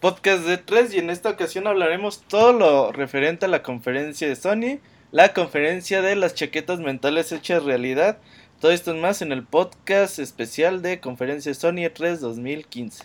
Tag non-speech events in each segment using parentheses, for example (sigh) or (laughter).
Podcast de 3 y en esta ocasión hablaremos todo lo referente a la conferencia de Sony, la conferencia de las chaquetas mentales hechas realidad, todo esto más en el podcast especial de conferencia Sony 3 2015.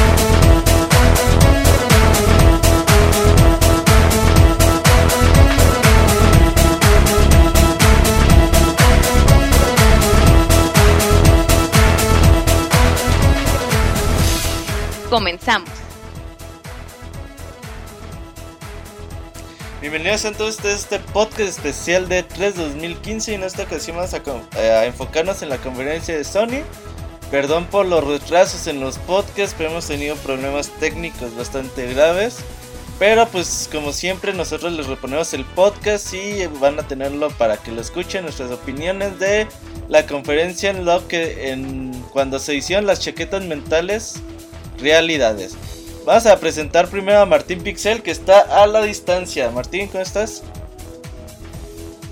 Comenzamos. Bienvenidos a a este podcast especial de 3 2015 y en esta ocasión vamos a, eh, a, enfocarnos en la conferencia de Sony. Perdón por los retrasos en los podcasts, pero hemos tenido problemas técnicos bastante graves. Pero pues como siempre nosotros les reponemos el podcast y van a tenerlo para que lo escuchen nuestras opiniones de la conferencia en lo que en cuando se hicieron las chaquetas mentales realidades. Vamos a presentar primero a Martín Pixel, que está a la distancia. Martín, ¿cómo estás?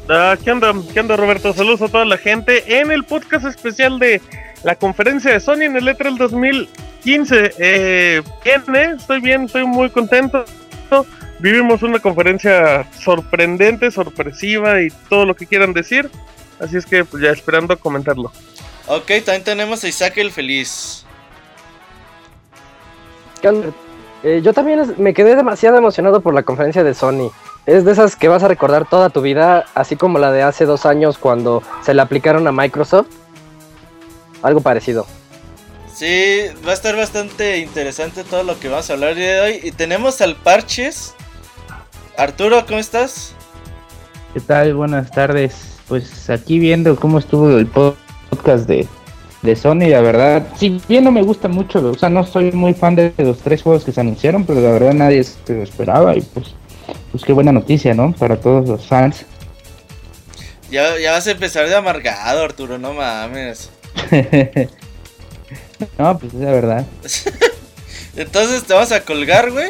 Ah, ¿Qué onda? ¿Qué onda, Roberto? Saludos a toda la gente en el podcast especial de la conferencia de Sony en el E3 2015. Eh, bien, ¿eh? Estoy bien, estoy muy contento. Vivimos una conferencia sorprendente, sorpresiva y todo lo que quieran decir. Así es que, pues ya esperando comentarlo. Ok, también tenemos a Isaac el Feliz. Eh, yo también me quedé demasiado emocionado por la conferencia de Sony. Es de esas que vas a recordar toda tu vida, así como la de hace dos años cuando se la aplicaron a Microsoft. Algo parecido. Sí, va a estar bastante interesante todo lo que vamos a hablar de hoy. Y tenemos al Parches. Arturo, ¿cómo estás? ¿Qué tal? Buenas tardes. Pues aquí viendo cómo estuvo el podcast de de Sony, la verdad, si bien no me gusta mucho, o sea, no soy muy fan de los tres juegos que se anunciaron, pero la verdad nadie se lo esperaba y pues, pues qué buena noticia, ¿no? Para todos los fans. Ya, ya vas a empezar de amargado, Arturo, no mames. (laughs) no, pues es la verdad. (laughs) Entonces te vas a colgar, güey.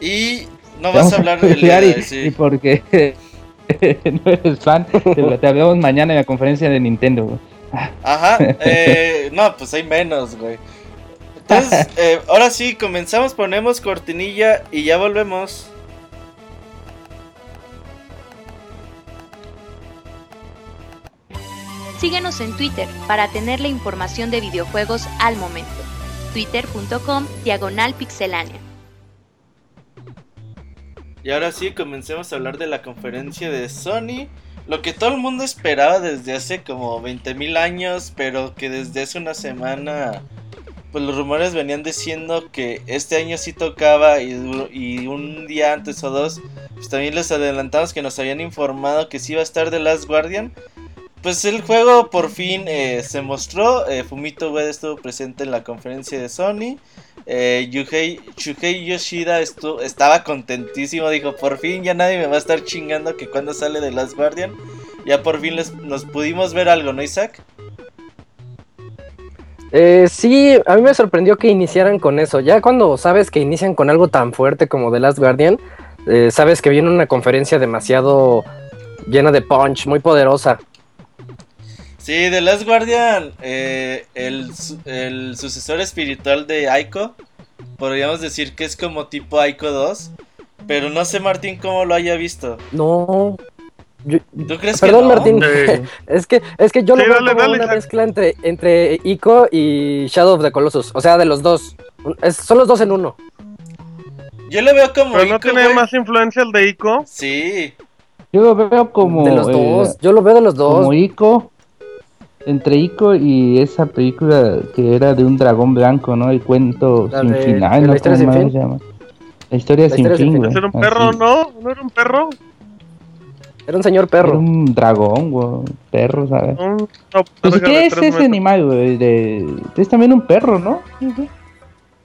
Y no vas a hablar de y, sí. y porque (laughs) no eres fan, te, te hablamos mañana en la conferencia de Nintendo, güey. Ajá, eh, no, pues hay menos, güey. Entonces, (laughs) eh, ahora sí, comenzamos, ponemos cortinilla y ya volvemos. Síguenos en Twitter para tener la información de videojuegos al momento. Twitter.com Diagonal Pixelánea. Y ahora sí, comencemos a hablar de la conferencia de Sony lo que todo el mundo esperaba desde hace como 20.000 años, pero que desde hace una semana, pues los rumores venían diciendo que este año sí tocaba y, un día antes o dos, pues también les adelantamos que nos habían informado que sí iba a estar The Last Guardian. Pues el juego por fin eh, se mostró, eh, Fumito Ueda estuvo presente en la conferencia de Sony. Eh, Yuhei, Yoshida estaba contentísimo, dijo, por fin ya nadie me va a estar chingando que cuando sale de Last Guardian, ya por fin les, nos pudimos ver algo, ¿no, Isaac? Eh, sí, a mí me sorprendió que iniciaran con eso. Ya cuando sabes que inician con algo tan fuerte como The Last Guardian, eh, sabes que viene una conferencia demasiado llena de punch, muy poderosa. Sí, The Last Guardian, eh, el, el, sucesor espiritual de Aiko, podríamos decir que es como tipo Aiko 2, pero no sé Martín cómo lo haya visto. No. ¿Tú crees Perdón, que Martín, (laughs) es que es que yo lo veo como una mezcla entre, entre Ico y Shadow of the Colossus, o sea, de los dos. Es, son los dos en uno. Yo lo veo como ¿Pero no tiene wey? más influencia el de Ico? Sí. Yo lo veo como de los dos. Yo lo veo de los dos. Como Ico entre Ico y esa película que era de un dragón blanco, ¿no? El cuento la sin de, final, de ¿no? la historia sin fin? se llama? La historia La sin historia sin fin, fin. güey. ¿Era un perro, Así. no? ¿No era un perro? Era un señor Era perro. un dragón, güey. Perro, ¿sabes? Un- una Pues, ¿qué es ese metros. animal, güey? De... Es también un perro, ¿no?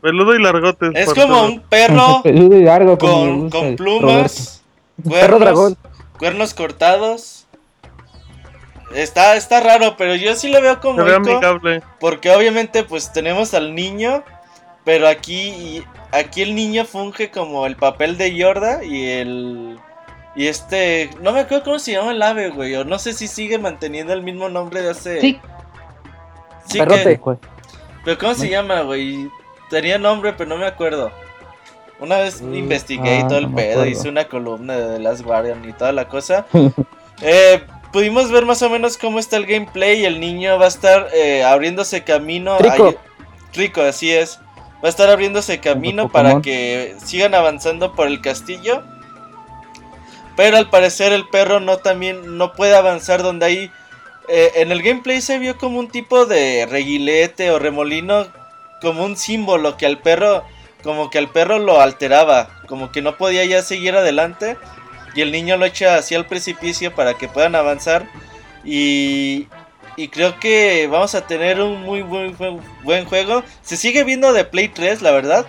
Peludo y largote. Es como todo. un perro (laughs) Peludo y largo, con, gusta con plumas, Perro dragón. cuernos cortados. Está, está raro, pero yo sí lo veo como Se ve Ico, amigable. porque obviamente pues tenemos al niño, pero aquí aquí el niño funge como el papel de Yorda y el y este no me acuerdo cómo se llama el ave, güey, o no sé si sigue manteniendo el mismo nombre de hace Sí, Sí, Perrote. que- pero cómo se llama, güey? Tenía nombre, pero no me acuerdo. Una vez Mm, investigué y ah, todo el no pedo, acuerdo. hice una columna de The Last Guardian y toda la cosa. (laughs) Eh, pudimos ver más o menos cómo está el gameplay y el niño va a estar eh, abriéndose camino. Trico. ahí- Trico, así es. Va a estar abriéndose camino para que sigan avanzando por el castillo. Pero al parecer el perro no también no puede avanzar donde hay. eh, en el gameplay se vio como un tipo de reguilete o remolino, como un símbolo que al perro, como que al perro lo alteraba, como que no podía ya seguir adelante y el niño lo echa hacia el precipicio para que puedan avanzar y, y creo que vamos a tener un muy buen, buen, juego. Se sigue viendo de Play 3, la verdad.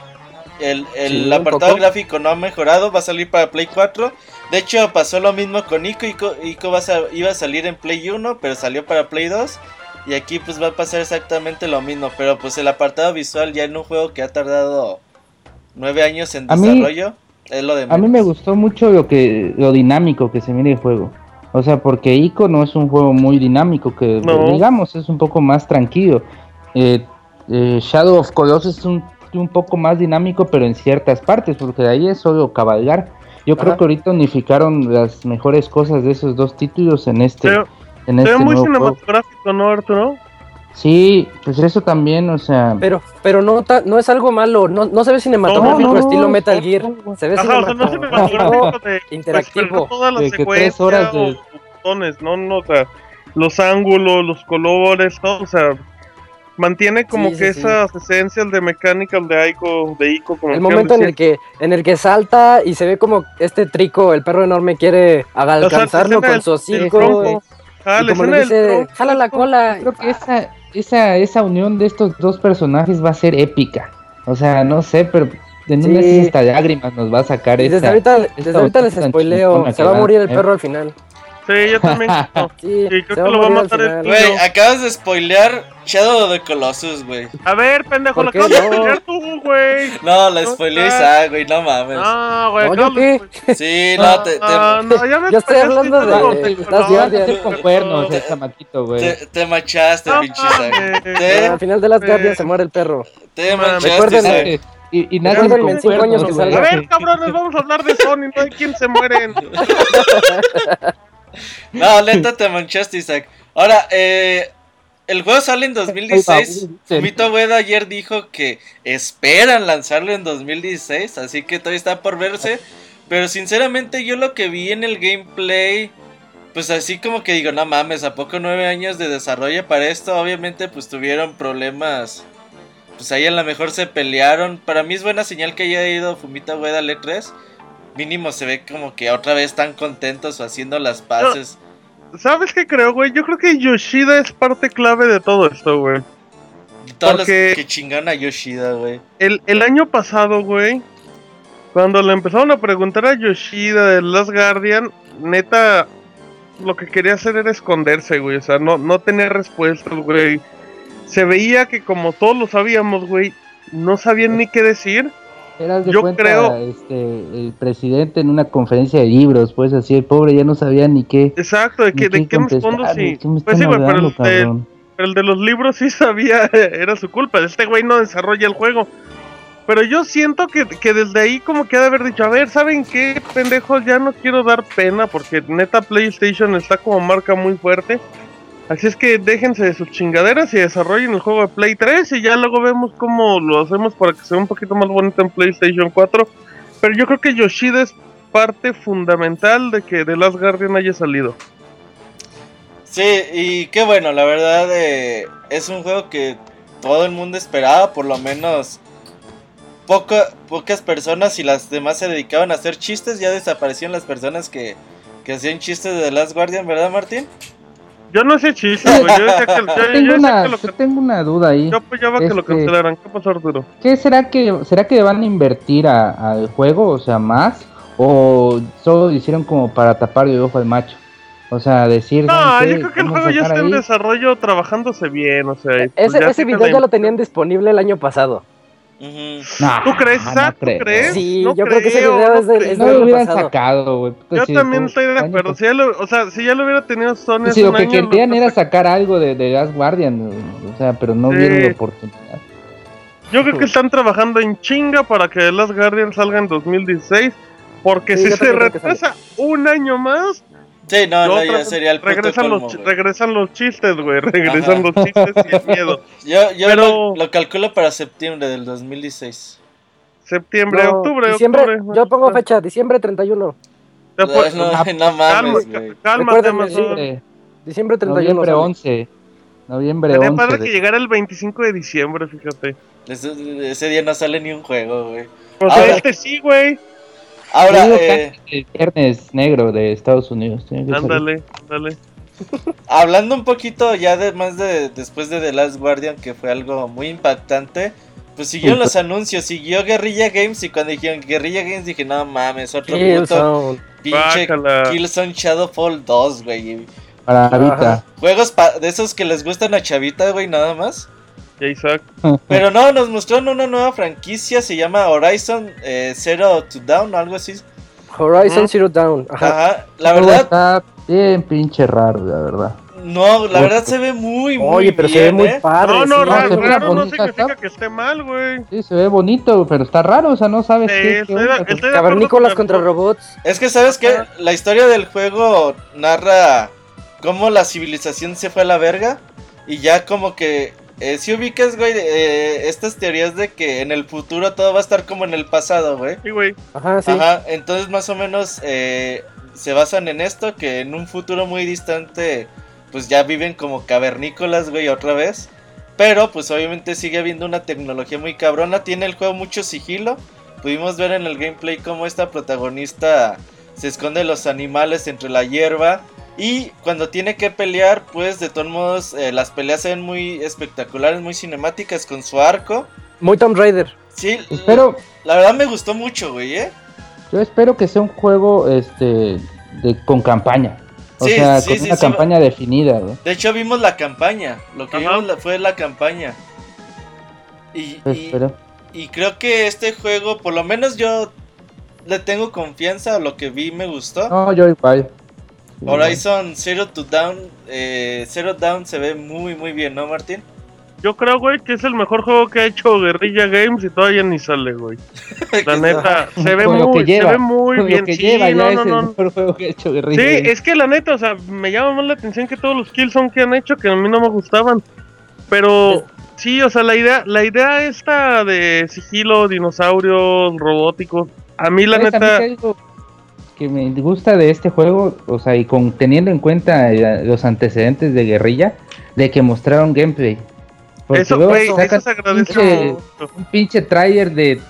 El, el Sí, apartado gráfico no ha mejorado, va a salir para Play 4. De hecho, pasó lo mismo con Ico. Ico, Ico va a sa- iba a salir en Play 1, pero salió para Play 2. Y aquí pues va a pasar exactamente lo mismo. Pero pues el apartado visual ya en un juego que ha tardado 9 años en A mí- desarrollo. Es lo de A mí me gustó mucho lo que lo dinámico que se mira el juego. O sea, porque Ico no es un juego muy dinámico, que No. digamos es un poco más tranquilo. Eh, eh, Shadow of Colossus es un, un poco más dinámico, pero en ciertas partes, porque de ahí es solo cabalgar. Yo creo que ahorita unificaron las mejores cosas de esos dos títulos en este, Se, en este muy nuevo juego. cinematográfico, ¿no, Arturo? Sí, pues eso también, o sea, Pero, pero no, ta- no es algo malo, no, no se ve cinematográfico No, no, estilo Metal Gear, se ve Ajá, o sea, no cinematográfico de (laughs) interactivo. pues, toda la De que tres horas de- o botones, no, no, o sea, los ángulos, los colores, todo, o sea, mantiene como Sí, que sí, sí. esas esencias de mechanical de Ico, de Ico, como El momento en el que en el que salta y se ve como este trico, el perro enorme quiere O sea, alcanzarlo con su hocico. Ah, y la como le dice, jala la cola. creo que esa, esa, esa unión de estos dos personajes va a ser épica. O sea, no sé, pero en una Sí. de lágrimas nos va a sacar Y desde ahorita, esta desde ahorita les spoileo, se va a morir el tener. perro al final. Sí, yo también. no. (laughs) Sí, creo se que lo va a matar el tío. Güey, acabas de spoilear Shadow of the Colossus, güey. A ver, pendejo, ¿Por lo acabas de no? pelear tú, güey. No, la No, spoileó ah. Isaac, güey, no mames. Ah, güey, No, ¿yo acabas de qué? Sí, no, te, te, Ah, no, ya me Yo estoy hablando de- de no, Guardian. no, con cuernos, no. el chamaquito, güey. te, te machaste, No pinche Isaac. al final de las guardias se muere el perro. te Recuerden- Isaac. Y, y Recuérdenme con en cinco años que güey. A salga. ver, cabrones, vamos a hablar de Sony, no hay quien se mueren. (laughs) No, neta te manchaste, Isaac. Ahora, eh, el juego sale en 2016. Ay, Fumito Ueda ayer dijo que esperan lanzarlo en 2016, así que todavía está por verse. Pero sinceramente yo lo que vi en el gameplay, pues así como que digo, no mames, ¿a poco nueve años de desarrollo para esto? Obviamente pues tuvieron problemas. Pues ahí a lo mejor se pelearon. Para mí es buena señal que haya ido Fumito Ueda al E3. Mínimo se ve como que otra vez están contentos o haciendo las paces. ¿Sabes qué creo, güey? Yo creo que Yoshida es parte clave de todo esto, güey. Todos porque- los que chingan a Yoshida, güey. El, el año pasado, güey, cuando le empezaron a preguntar a Yoshida de Last Guardian, neta, lo que quería hacer era esconderse, güey. O sea, no, no tenía respuestas, güey. Se veía que como todos lo sabíamos, güey, no sabían ni qué decir. Eras de Yo cuenta, creo- este, el presidente en una conferencia de libros, pues así, el pobre ya no sabía ni qué. Exacto, de que, de qué respondo contestar, sí. ¿de qué me Pues sí, güey, pero pero el de los libros sí sabía, (laughs) era su culpa. Este güey no desarrolla el juego. Pero yo siento que, que desde ahí como que ha de haber dicho, a ver, ¿saben qué, pendejos? Ya no quiero dar pena porque neta PlayStation está como marca muy fuerte. Así es que déjense de sus chingaderas y desarrollen el juego de Play 3 y ya luego vemos cómo lo hacemos para que sea un poquito más bonito en PlayStation 4. Pero yo creo que Yoshida es parte fundamental de que The Last Guardian haya salido. Sí, y qué bueno, la verdad eh, es un juego que todo el mundo esperaba, por lo menos poca- pocas personas y las demás se dedicaban a hacer chistes, ya desaparecieron las personas que, que hacían chistes de The Last Guardian, ¿verdad, Martín? Yo no sé chiste, güey. Yo decía que, yo, Yo yo tengo, decía una, que lo, yo tengo una duda ahí. yo apoyaba que lo Este- cancelaran. ¿Qué pasó, Arturo? ¿Qué será que será que van a invertir a- al juego, o sea, más o solo lo hicieron como para tapar de ojo al macho? O sea, decir No, ¿saben yo creo que el a juego ya está en ahí. desarrollo, trabajándose bien, o sea. pues Ese, ya ese video ya lo tenían disponible el año pasado. Nah, ¿Tú crees, no Isaac? ¿Tú creo. crees? Sí, No yo creo que ese video no es del, creo. es No del lo hubieran pasado. sacado, güey. Yo también estoy de acuerdo. Si ya lo, o sea, si ya lo hubiera tenido Sony Si lo que año, querían era sacar algo de, de Last Guardian, o sea, pero no Sí. vieron la oportunidad. Yo creo que están trabajando en chinga para que Last Guardian salga en 2016. Porque Sí, si se retrasa un año más, Sí, no, yo no, ya sería el puto regresan, colmo, los, regresan los chistes, güey. Regresan Ajá. los chistes sin miedo. (laughs) Yo, yo Pero- lo, lo calculo para septiembre del 2016. Septiembre, No, octubre, diciembre, octubre. yo pongo fecha, diciembre 31. Ya fue- no, Ah, (laughs) no mames, calma, güey. cálmate. Noviembre, Diciembre 31. noviembre sale. 11. Noviembre Sería 11. padre de- que llegara el 25 de diciembre, fíjate. Ese, ese día no sale ni un juego, güey. O Ahora- este sí, güey. Ahora, eh, el viernes negro de Estados Unidos. tiene que salir. Ándale, ándale. hablando un poquito ya de más de después de The Last Guardian, que fue algo muy impactante, pues siguieron Uy, los anuncios, siguió Guerrilla Games y cuando dijeron Guerrilla Games dije, no mames, otro puto Killzone. pinche Bácala. Killzone Shadowfall 2, güey. Para Ajá. Juegos pa- de esos que les gustan a Chavita, güey, nada más. Ya, Isaac. Pero no, nos mostraron una nueva franquicia, se llama Horizon eh, Zero to Down o algo así. Horizon. Zero Dawn. Ajá. Ajá, la Todo verdad, Está bien pinche raro, la verdad. no, la verdad se ve muy, muy Oye, pero bien, se ve muy ¿eh? padre. No, no, sí. raro, se ve raro no significa está. que esté mal, güey. Sí, se ve bonito, pero está raro, o sea, no sabes Sí, qué, qué estoy estoy Cavernícolas con contra robots. Es que sabes que la historia del juego narra cómo la civilización se fue a la verga y ya como que eh, si ubicas, güey, eh, estas teorías de que en el futuro todo va a estar como en el pasado, güey. Sí, güey. Ajá, sí. Ajá, entonces más o menos eh, se basan en esto, que en un futuro muy distante pues ya viven como cavernícolas, güey, otra vez. Pero pues obviamente sigue habiendo una tecnología muy cabrona, tiene el juego mucho sigilo. Pudimos ver en el gameplay cómo esta protagonista se esconde los animales entre la hierba. Y cuando tiene que pelear, pues de todos modos eh, las peleas se ven muy espectaculares, muy cinemáticas con su arco. Muy Tomb Raider. Sí, Espero, la verdad me gustó mucho, güey, ¿eh? yo espero que sea un juego este de con campaña. O Sí, sea, sí, con sí, una sí, campaña definida, güey. De hecho vimos la campaña, lo que Ajá. vimos la- fue la campaña. Y, Pues, y- espero. y creo que este juego, por lo menos yo le tengo confianza a lo que vi me gustó. No, yo igual. Horizon Zero to Down, eh, Zero Down se ve muy muy bien, ¿no Martín? Yo creo, güey, que es el mejor juego que ha hecho Guerrilla Games y todavía ni sale, güey. (laughs) La neta, se ve Con muy, que lleva, se ve muy Con bien. Lo que sí, lleva no, ya no, es el no. mejor juego que ha hecho Guerrilla. Sí, Games. es que la neta, o sea, me llama más la atención que todos los Killzone que han hecho que a mí no me gustaban. Pero sí, o sea, la idea, la idea esta de sigilo, dinosaurios, robóticos, a mí la ¿Sabes a mí neta, que me gusta de este juego, o sea, y con teniendo en cuenta los antecedentes de Guerrilla, de que mostraron gameplay. Porque eso, veo eso sacan se agradece pinche- un pinche trailer de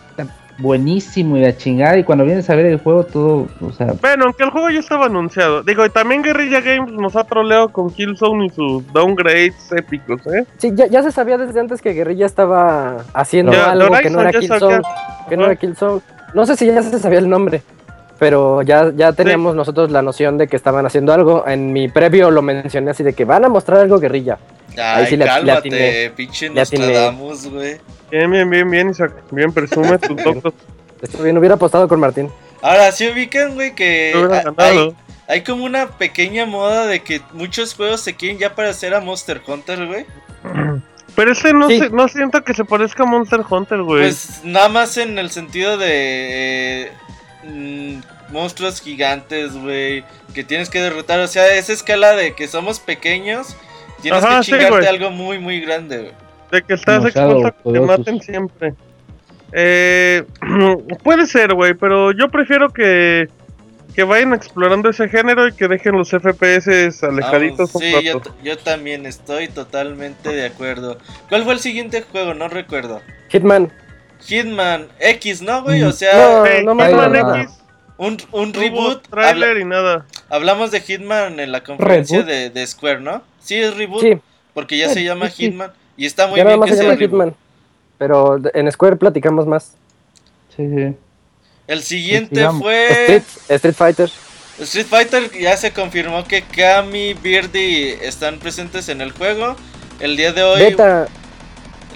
buenísimo y la chingada, y cuando vienes a ver el juego todo, o sea, Bueno, aunque el juego ya estaba anunciado. Digo, y también Guerrilla Games nos ha troleado con Killzone y sus downgrades épicos, ¿eh? Sí, ya, ya se sabía desde antes que Guerrilla estaba haciendo Ya, algo que no era Killzone. sabía. Que no era Killzone. No sé si ya se sabía el nombre. Pero ya, ya teníamos nosotros la noción de que estaban haciendo algo. En mi previo lo mencioné así de que van a mostrar algo guerrilla. Ay, sí le- le cálmate, atiné. pinche Le. Nostradamus, güey. Bien, bien, bien, bien, Isaac. Bien, presume tus (laughs) logros. Esto bien, hubiera apostado con Martín. Ahora, sí ubican, güey, que hay, hay como una pequeña moda de que muchos juegos se quieren ya parecer a Monster Hunter, güey. (clears throat) Pero este no, Sí. se- no siento que se parezca a Monster Hunter, güey. Pues nada más en el sentido de eh, mm, monstruos gigantes, güey, que tienes que derrotar. O sea, esa escala de que somos pequeños, tienes Ajá, que chingarte algo muy, muy grande, güey. De que estás expuesto a que te maten siempre. Eh, (clears throat) puede ser, güey, pero yo prefiero que, que vayan explorando ese género y que dejen los FPS alejaditos Vamos, un sí, yo también estoy totalmente de acuerdo. ¿Cuál fue el siguiente juego? No recuerdo. Hitman. Hitman X, ¿no, güey? O No, sea, no me Hitman. X, un, un hubo reboot. trailer Habla- y nada. hablamos de Hitman en la conferencia de, de Square, ¿no? Sí, es reboot. Sí, Porque ya se Sí, llama sí. Hitman. Y está muy ya nada bien más que se sea llama. Hitman. Pero en Square platicamos más. Sí, sí. El siguiente fue Street, Street Fighter. Street Fighter. Ya se confirmó que Kami, Birdie están presentes en el juego. El día de hoy, Beta,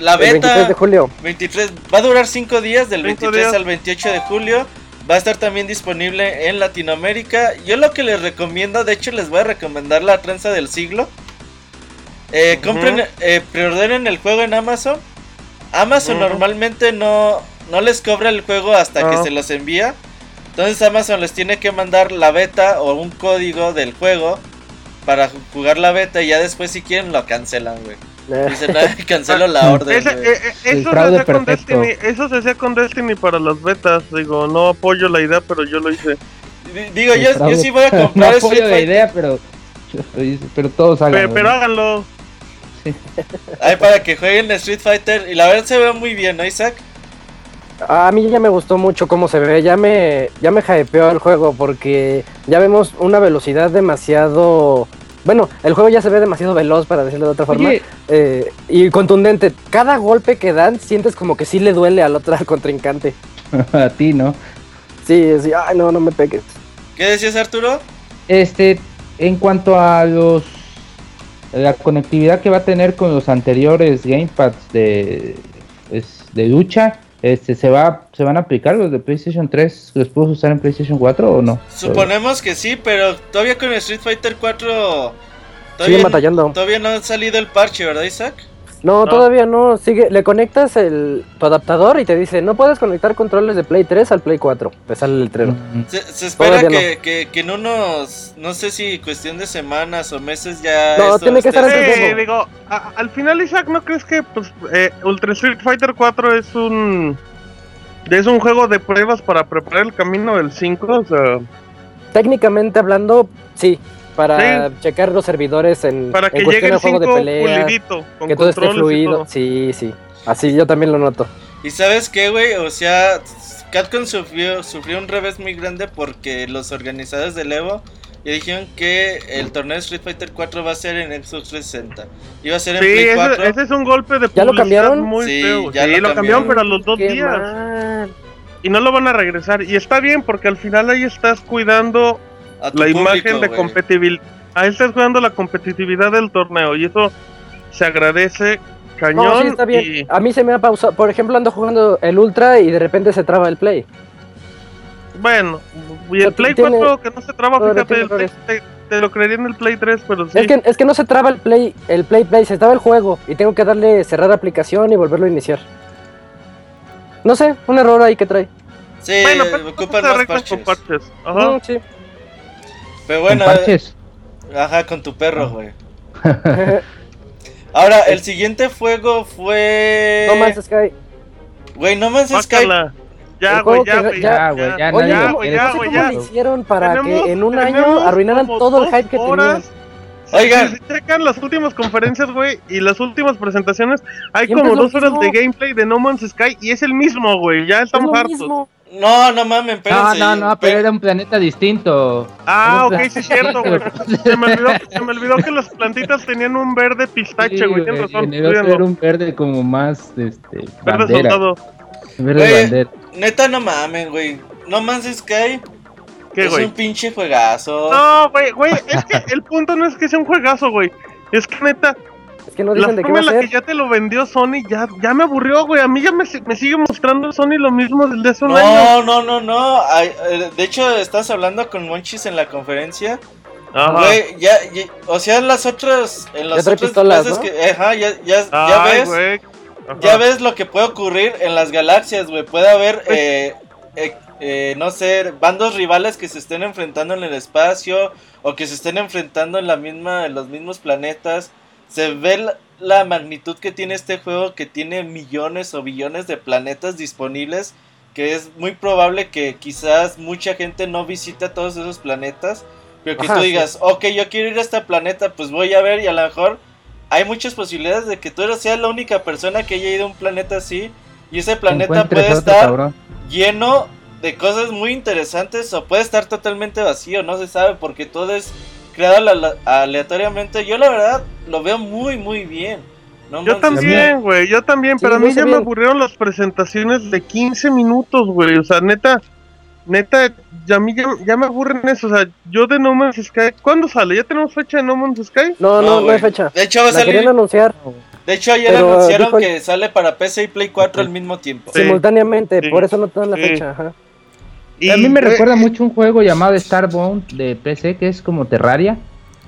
la el 23 beta de julio. 23 va a durar 5 días, del Cinco 23 días. al 28 de julio. Va a estar también disponible en Latinoamérica. Yo lo que les recomiendo, de hecho les voy a recomendar la tranza del siglo. Eh, compren, eh, preordenen el juego en Amazon. Amazon normalmente no, no les cobra el juego hasta que se los envía. Entonces Amazon les tiene que mandar la beta o un código del juego para ju- jugar la beta y ya después si quieren lo cancelan, güey. "Ay, (laughs) cancelo la orden. Ese- güey". eh, eh, eso, se hacía con. Destiny, eso se hacía con Destiny para las betas. Digo, no apoyo la idea, pero yo lo hice. Di- Digo, yo, sí voy a (laughs) no comprar apoyo Street la idea, pero, pero todos hagan. pero háganlo. Ay, para que jueguen Street Fighter. Y la verdad se ve muy bien, ¿no, Isaac? A mí ya me gustó mucho cómo se ve, ya me, ya me hypeó el juego porque ya vemos una velocidad demasiado... Bueno, el juego ya se ve demasiado veloz para decirlo de otra forma Oye, eh, y contundente. Cada golpe que dan sientes como que sí le duele al otro (laughs) al contrincante. (laughs) a ti, ¿no? Sí, sí, ay no, no me pegues. ¿Qué decías, Arturo? Este, en cuanto a los la conectividad que va a tener con los anteriores gamepads de es, de lucha, este se va se van a aplicar los de PlayStation 3, los puedes usar en PlayStation 4 o no? Suponemos que sí, pero todavía con Street Fighter 4. Siguen Todavía, batallando. todavía no ha salido el parche, ¿verdad, Isaac? No, No. todavía no. Sigue, le conectas el, tu adaptador y te dice, no puedes conectar controles de Play 3 al Play 4. Te sale el letrero. Mm, Se, se espera que, que, que en unos, no sé si cuestión de semanas o meses ya. No, esto tiene que estar Sí, digo, a- al final, Isaac, ¿no crees que pues, eh, Ultra Street Fighter 4 es un. Es un juego de pruebas para preparar el camino del 5? O sea, Técnicamente hablando, sí. Para checar los servidores en, para en que llegue cuestión el juego 5 de pelea. pulidito, con Que todo esté fluido. todo. Sí, sí. Así yo también lo noto. Y sabes qué, güey, o sea, Capcom sufrió, sufrió un revés muy grande porque los organizadores del Evo ya dijeron que el torneo de Street Fighter 4 va a ser en Xbox 360. Iba a ser en Sí, Play 4. ese, ese es un golpe de ¿Ya lo cambiaron? muy Sí, feo. ya sí, lo lo, cambiaron. pero a los dos Qué días. mal. Y no lo van a regresar. Y está bien, porque al final ahí estás cuidando la público, imagen de competitividad. Ahí estás cuidando la competitividad del torneo. Y eso se agradece cañón. No, sí, está bien. y- A mí se me ha pausado. Por ejemplo, ando jugando el Ultra y de repente se traba el Play. Bueno, y el Play tiene- 4 que no se traba, fíjate, el Play- te, te lo creería en el Play 3, pero sí. Es, que, es que no se traba el Play, el Play Play, se traba el juego y tengo que darle cerrar aplicación y volverlo a iniciar. No sé, un error ahí que trae. Sí, bueno, pero ocupan se más parches. con parches. Ajá. Mm, sí. Pero ¿con bueno, parches? ajá, con tu perro, güey. (laughs) Ahora, el siguiente juego fue. no más Sky. Güey, No Man's Sky. Ya, güey, ya, güey. ya- Ya, güey, ya, Oye, nadie ¿cómo- lo quiere. ya, no sé güey, cómo ya. hicieron para Tenemos- que en un año arruinaran todo el hype que horas. tenía. Oigan. Si se checan las últimas conferencias, güey, y las últimas presentaciones, hay como dos horas mismo. de gameplay de No Man's Sky y es el mismo, güey. Ya Es estamos lo hartos. No, no mames, No, espérense. no, no, pero era un planeta distinto. Ah, ok, sí es cierto, güey. Se me, olvidó, se me olvidó que las plantitas tenían un verde pistache, Sí, güey. Tienes güey, razón. era un verde como más, este, Verde bandera. soldado. Verde bandera. Neta, no mames, güey. No Man's Sky ¿Qué, es güey? un pinche juegazo. No, güey, güey, es que el punto no es que sea un juegazo, güey. Es que neta, Es que no la dicen de qué va a la que ya te lo vendió Sony ya, ya me aburrió, güey. A mí ya me, me sigue mostrando Sony lo mismo desde hace un No, año. no, no, no. Ay, eh, de hecho, estás hablando con Monchis en la conferencia. Ajá. Güey, ya, ya- o sea, en las otras, en las otras pistolas, ¿no? que, ajá, ya, ya, ves, güey. Ajá. ya ves lo que puede ocurrir en las galaxias, güey. Puede haber, eh, eh, eh, no sé, bandos rivales que se estén enfrentando en el espacio o que se estén enfrentando en la misma, en los mismos planetas. Se ve la, la magnitud que tiene este juego, que tiene millones o billones de planetas disponibles, que es muy probable que quizás mucha gente no visita todos esos planetas, pero que Ajá, tú sí. digas, ok, yo quiero ir a este planeta, pues voy a ver y a lo mejor hay muchas posibilidades de que tú seas la única persona que haya ido a un planeta así Y ese planeta puede otro estar cabrón. lleno de cosas muy interesantes o puede estar totalmente vacío, no se sabe porque todo es creado aleatoriamente. Yo la verdad lo veo muy muy bien. No Yo manches. también, güey, yo también, Sí, pero a mí ya me aburrieron las presentaciones de 15 minutos, güey, o sea, neta, neta, ya a mí ya, ya me aburren eso, o sea, yo de No Man's Sky, ¿cuándo sale? ¿Ya tenemos fecha de No Man's Sky? No, no, no, hay fecha. De hecho va a salir, anunciar de hecho ayer pero anunciaron dijo- que sale para PC y Play 4 al mismo tiempo. Sí. simultáneamente, sí, por eso no te dan la sí. fecha. Ajá. Y, a mí me eh, recuerda mucho un juego llamado Starbound de PC que es como Terraria,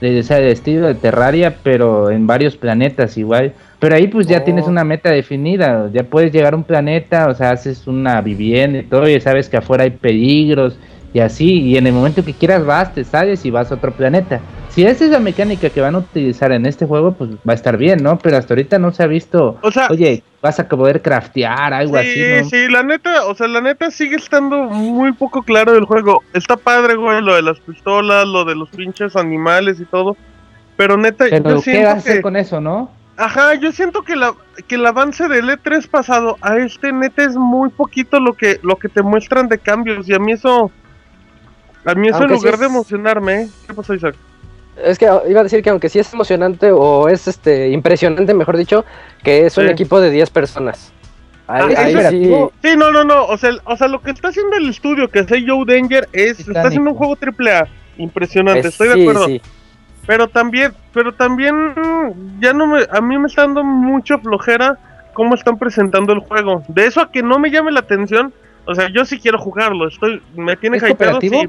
de, o sea, de estilo de Terraria, pero en varios planetas igual. Pero ahí pues ya Oh. tienes una meta definida, ya puedes llegar a un planeta, o sea, haces una vivienda y todo, y sabes que afuera hay peligros y así, y en el momento que quieras vas, te sales y vas a otro planeta. Si esa es la mecánica que van a utilizar en este juego, pues va a estar bien, ¿no? Pero hasta ahorita no se ha visto, O sea, oye, vas a poder craftear algo así, sí, ¿no? sí, la neta, o sea, la neta sigue estando muy poco claro del juego. Está padre, güey, lo de las pistolas, lo de los pinches animales y todo. Pero neta, Pero yo ¿qué vas a siento hacer que... con eso, no? Ajá, yo siento que, la, que el avance del E3 pasado a este neta es muy poquito lo que, lo que te muestran de cambios. Y a mí eso... A mí eso Aunque en sí lugar de emocionarme, ¿eh? ¿Qué pasó, Isaac? Es que iba a decir que aunque sí es emocionante o es este impresionante, mejor dicho, que es un Sí. equipo de 10 personas. Ahí, Ah, ahí sí. Sí, no, no, no. O sea, o sea, lo que está haciendo el estudio que hace Joe Danger es... Está haciendo un juego triple A. Impresionante, pues, estoy de acuerdo. sí. Pero también, pero también ya no me, a mí me está dando mucha flojera cómo están presentando el juego. De eso a que no me llame la atención, o sea, yo sí quiero jugarlo, estoy, me tiene ¿Es hypeado, sí.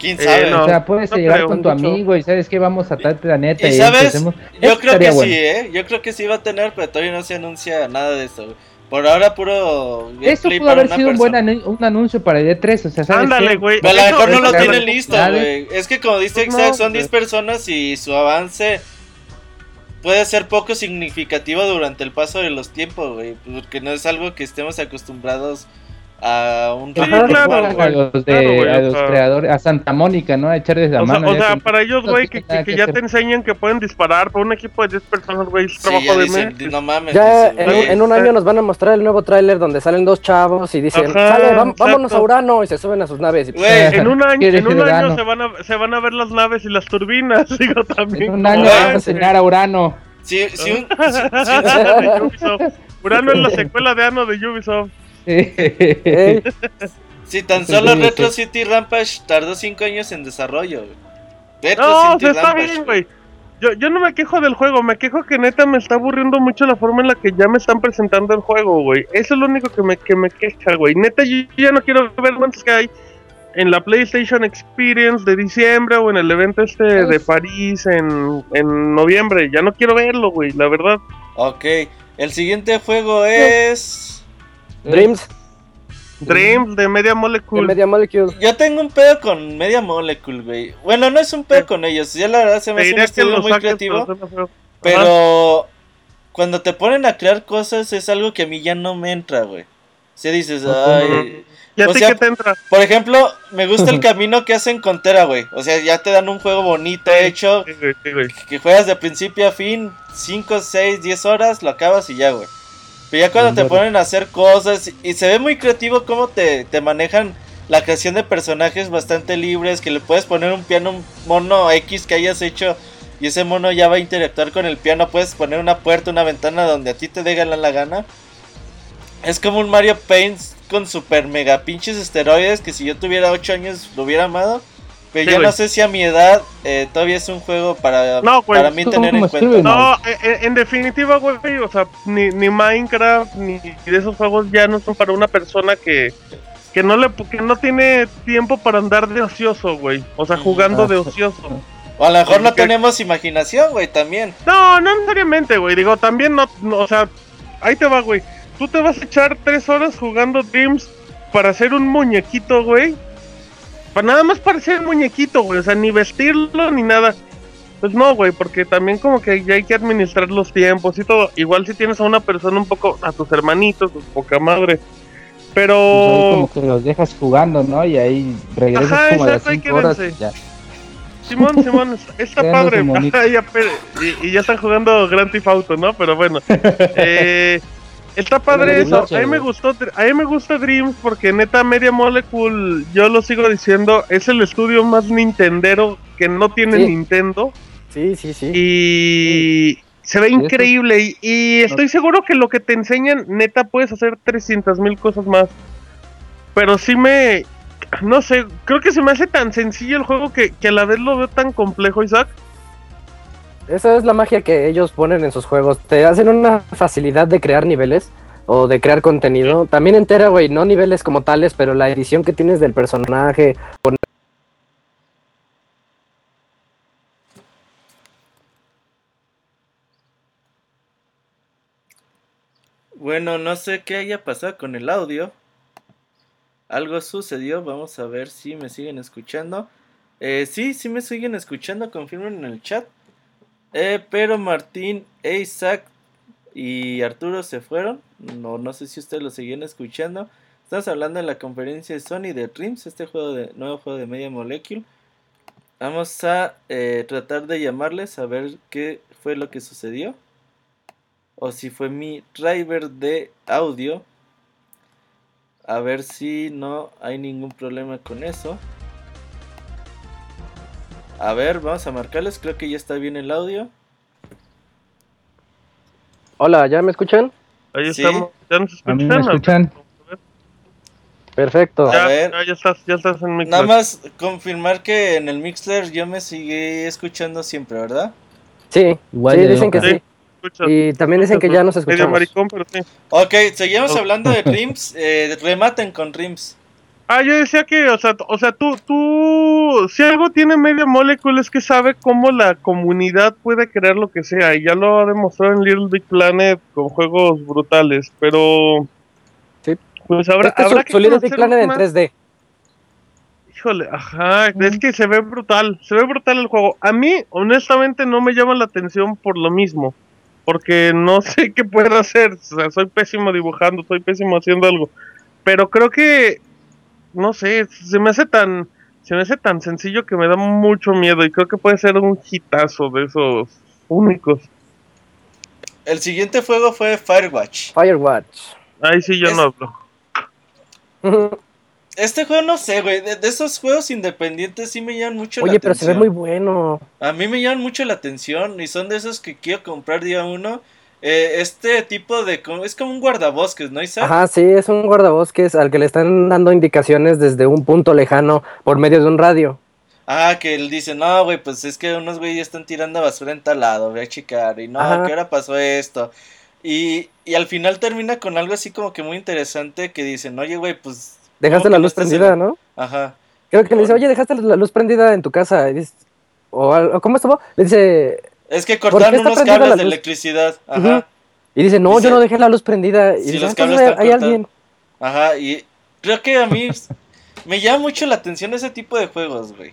¿Quién Eh, sabe? no. O sea, puedes no llegar con tu mucho. amigo y sabes que vamos a tal planeta Y y, sabes, empecemos- Yo creo que sí. ¿eh? Yo creo que sí va a tener, pero todavía no se anuncia nada de eso. güey. Por ahora puro Eso pudo para haber sido un buen anu- un anuncio para el E3, o sea, ¿sabes Ándale, güey. A lo mejor no lo tienen listo, güey. Es que como dice no, Exact, son güey. 10 personas y su avance puede ser poco significativo durante el paso de los tiempos, güey. Porque no es algo que estemos acostumbrados a un Sí, claro, a los, de, Claro, güey, a o los sea. creadores, a Santa Mónica, ¿no? A echarles la O sea, mano. o sea, para ellos, güey, que, nada que que ya hacer. te enseñan que pueden disparar para un equipo de 10 personas, güey, es Sí, trabajo ya de dicen, mes. no mames. Ya dicen, en un, en un año nos van a mostrar el nuevo tráiler donde salen dos chavos y dicen, Ajá, sale, vam- exacto. vámonos a Urano y se suben a sus naves. Y, Güey, En un año, ¿Quieres en un año se van, a, se van a ver las naves y las turbinas, (laughs) digo también. En un año vas a enseñar a Urano. De Ubisoft. (laughs) Urano es la secuela de Ano de Ubisoft. Ey, (laughs) si tan solo Retro. City Rampage tardó 5 años en desarrollo. Retro No, o City está Rampage, bien, güey. Yo, yo no me quejo del juego, me quejo que neta me está aburriendo mucho la forma en la que ya me están presentando el juego, güey. Eso es lo único que me, que me queja, güey. Neta, yo ya no quiero ver Man's Sky en la PlayStation Experience de diciembre o en el evento este de París en, en noviembre. Ya no quiero verlo, güey, la verdad. Ok, el siguiente juego es... Dreams Dreams de Media de Molecule. Media Molecule. Yo tengo un pedo con Media Molecule, güey. Bueno, no es un pedo Sí. con ellos. Ya la verdad se me hace un que estudio muy creativo. pero cuando te ponen a crear cosas es algo que a mí ya no me entra, güey. Si dices, ay... ¿Y a o ti sea, qué te entra? Por ejemplo, me gusta el camino que hacen con Tera, güey. O sea, ya te dan un juego bonito, hecho, Sí, güey, sí, güey. que juegas de principio a fin, 5, 6, 10 horas, lo acabas y ya, güey. Pero ya cuando te ponen a hacer cosas, y se ve muy creativo cómo te, te manejan la creación de personajes bastante libres, que le puedes poner un piano, un mono X que hayas hecho, y ese mono ya va a interactuar con el piano, puedes poner una puerta, una ventana donde a ti te dé la, la gana. Es como un Mario Paint con super mega pinches esteroides que si yo tuviera 8 años lo hubiera amado. Pero Sí, yo güey. no sé si a mi edad eh, todavía es un juego para, No, güey, para mí tener en cuenta. No, en, en definitiva, güey, o sea, ni, ni Minecraft ni de esos juegos ya no son para una persona que que no le que no tiene tiempo para andar de ocioso, güey. O sea, jugando de ocioso. O a lo mejor no tenemos imaginación, güey, también. No, no necesariamente, güey. Digo, también no, no, o sea, ahí te va, güey. Tú te vas a echar tres horas jugando Dreams para hacer un muñequito, güey. Para nada más un muñequito, güey. O sea, ni vestirlo ni nada. Pues no, güey, porque también como que ya hay que administrar los tiempos y todo. Igual si tienes a una persona un poco, a tus hermanitos, tu poca madre. Pues Pero... como que los dejas jugando, ¿no? Y ahí regresas Ajá, como a las exacto, 5 horas. y ya. Simón, Simón, está- (laughs) padre. Ajá, (laughs) y, y ya están jugando Grand Theft Auto, ¿no? Pero bueno. (laughs) eh, Está padre eso. A mí me gustó, a mí me gusta Dreams porque neta Media Molecule, yo lo sigo diciendo, es el estudio más nintendero que no tiene Sí. Nintendo Sí, sí, sí. y se ve increíble y, y estoy seguro que lo que te enseñan neta puedes hacer 300 mil cosas más. Pero sí me, no sé, creo que se me hace tan sencillo el juego que, que a la vez lo veo tan complejo, Isaac. Esa es la magia que ellos ponen en sus juegos. Te hacen una facilidad de crear niveles o de crear contenido. También entera, güey, no niveles como tales, pero la edición que tienes del personaje. Bueno, no sé qué haya pasado con el audio. Algo sucedió, vamos a ver si me siguen escuchando. Eh, sí, sí me siguen escuchando, confirmen en el chat. Eh, pero Martín, Isaac y Arturo se fueron. No, no sé si ustedes lo siguen escuchando. Estamos hablando de la conferencia de Sony de Dreams, este juego de nuevo juego de Media Molecule. Vamos a eh, tratar de llamarles a ver qué fue lo que sucedió. O si fue mi driver de audio. A ver si no hay ningún problema con eso. A ver, vamos a marcarles. Creo que ya está bien el audio. Hola, ¿ya me escuchan? Ahí Sí. estamos, ya nos A mí me escuchan. Perfecto. A Ya, ver. ya, estás, ya estás en mi Nada más confirmar que en el Mixler yo me sigue escuchando siempre, ¿verdad? Sí, Igual sí, dicen que sí. Y también dicen que ya nos Medio escuchamos. maricón, pero sí. Ok, seguimos Oh. hablando de (laughs) Rims. Eh, rematen con Rims. Ah, yo decía que, o sea, o sea, tú, tú, si algo tiene Media Molecule es que sabe cómo la comunidad puede crear lo que sea, y ya lo ha demostrado en Little Big Planet con juegos brutales, pero... Sí. Pues habrá, Este habrá su, que su Little Big Planet en más. 3D. Híjole, ajá, es que se ve brutal, se ve brutal el juego. A mí, honestamente, no me llama la atención por lo mismo, porque no (laughs) sé qué puedo hacer, o sea, soy pésimo dibujando, soy pésimo haciendo algo, pero creo que, no sé, se me hace tan, se me hace tan sencillo que me da mucho miedo y creo que puede ser un hitazo de esos únicos. El siguiente juego fue Firewatch. Firewatch. Ahí sí yo Es- no hablo. (laughs) Este juego no sé, güey. De, de esos juegos independientes sí me llaman mucho la Oye, pero se atención. ve muy bueno. A mí me llaman mucho la atención y son de esos que quiero comprar día uno. Eh, este tipo de... Es como un guardabosques, ¿no, Isaac? Ajá, sí, es un guardabosques al que le están dando indicaciones desde un punto lejano por medio de un radio. Ah, que él dice, no, güey, pues es que unos güeyes están tirando basura en tal lado, voy a checar. Y no, Ajá. ¿qué hora pasó esto? Y, y al final termina con algo así como que muy interesante que dicen, oye, güey, pues... Dejaste ¿cómo la luz prendida, en- ¿no? Ajá. Creo que le dice, oye, dejaste la luz prendida en tu casa. Y dice, o, ¿Cómo estuvo? Le dice, Es que cortaron unos cables de luz? electricidad. Ajá. Y dice, no, Dice, yo no dejé la luz prendida. Y "Sí, dice, los "Ah, cables están hay cortados". alguien. Ajá, y creo que a mí (laughs) me llama mucho la atención ese tipo de juegos, güey.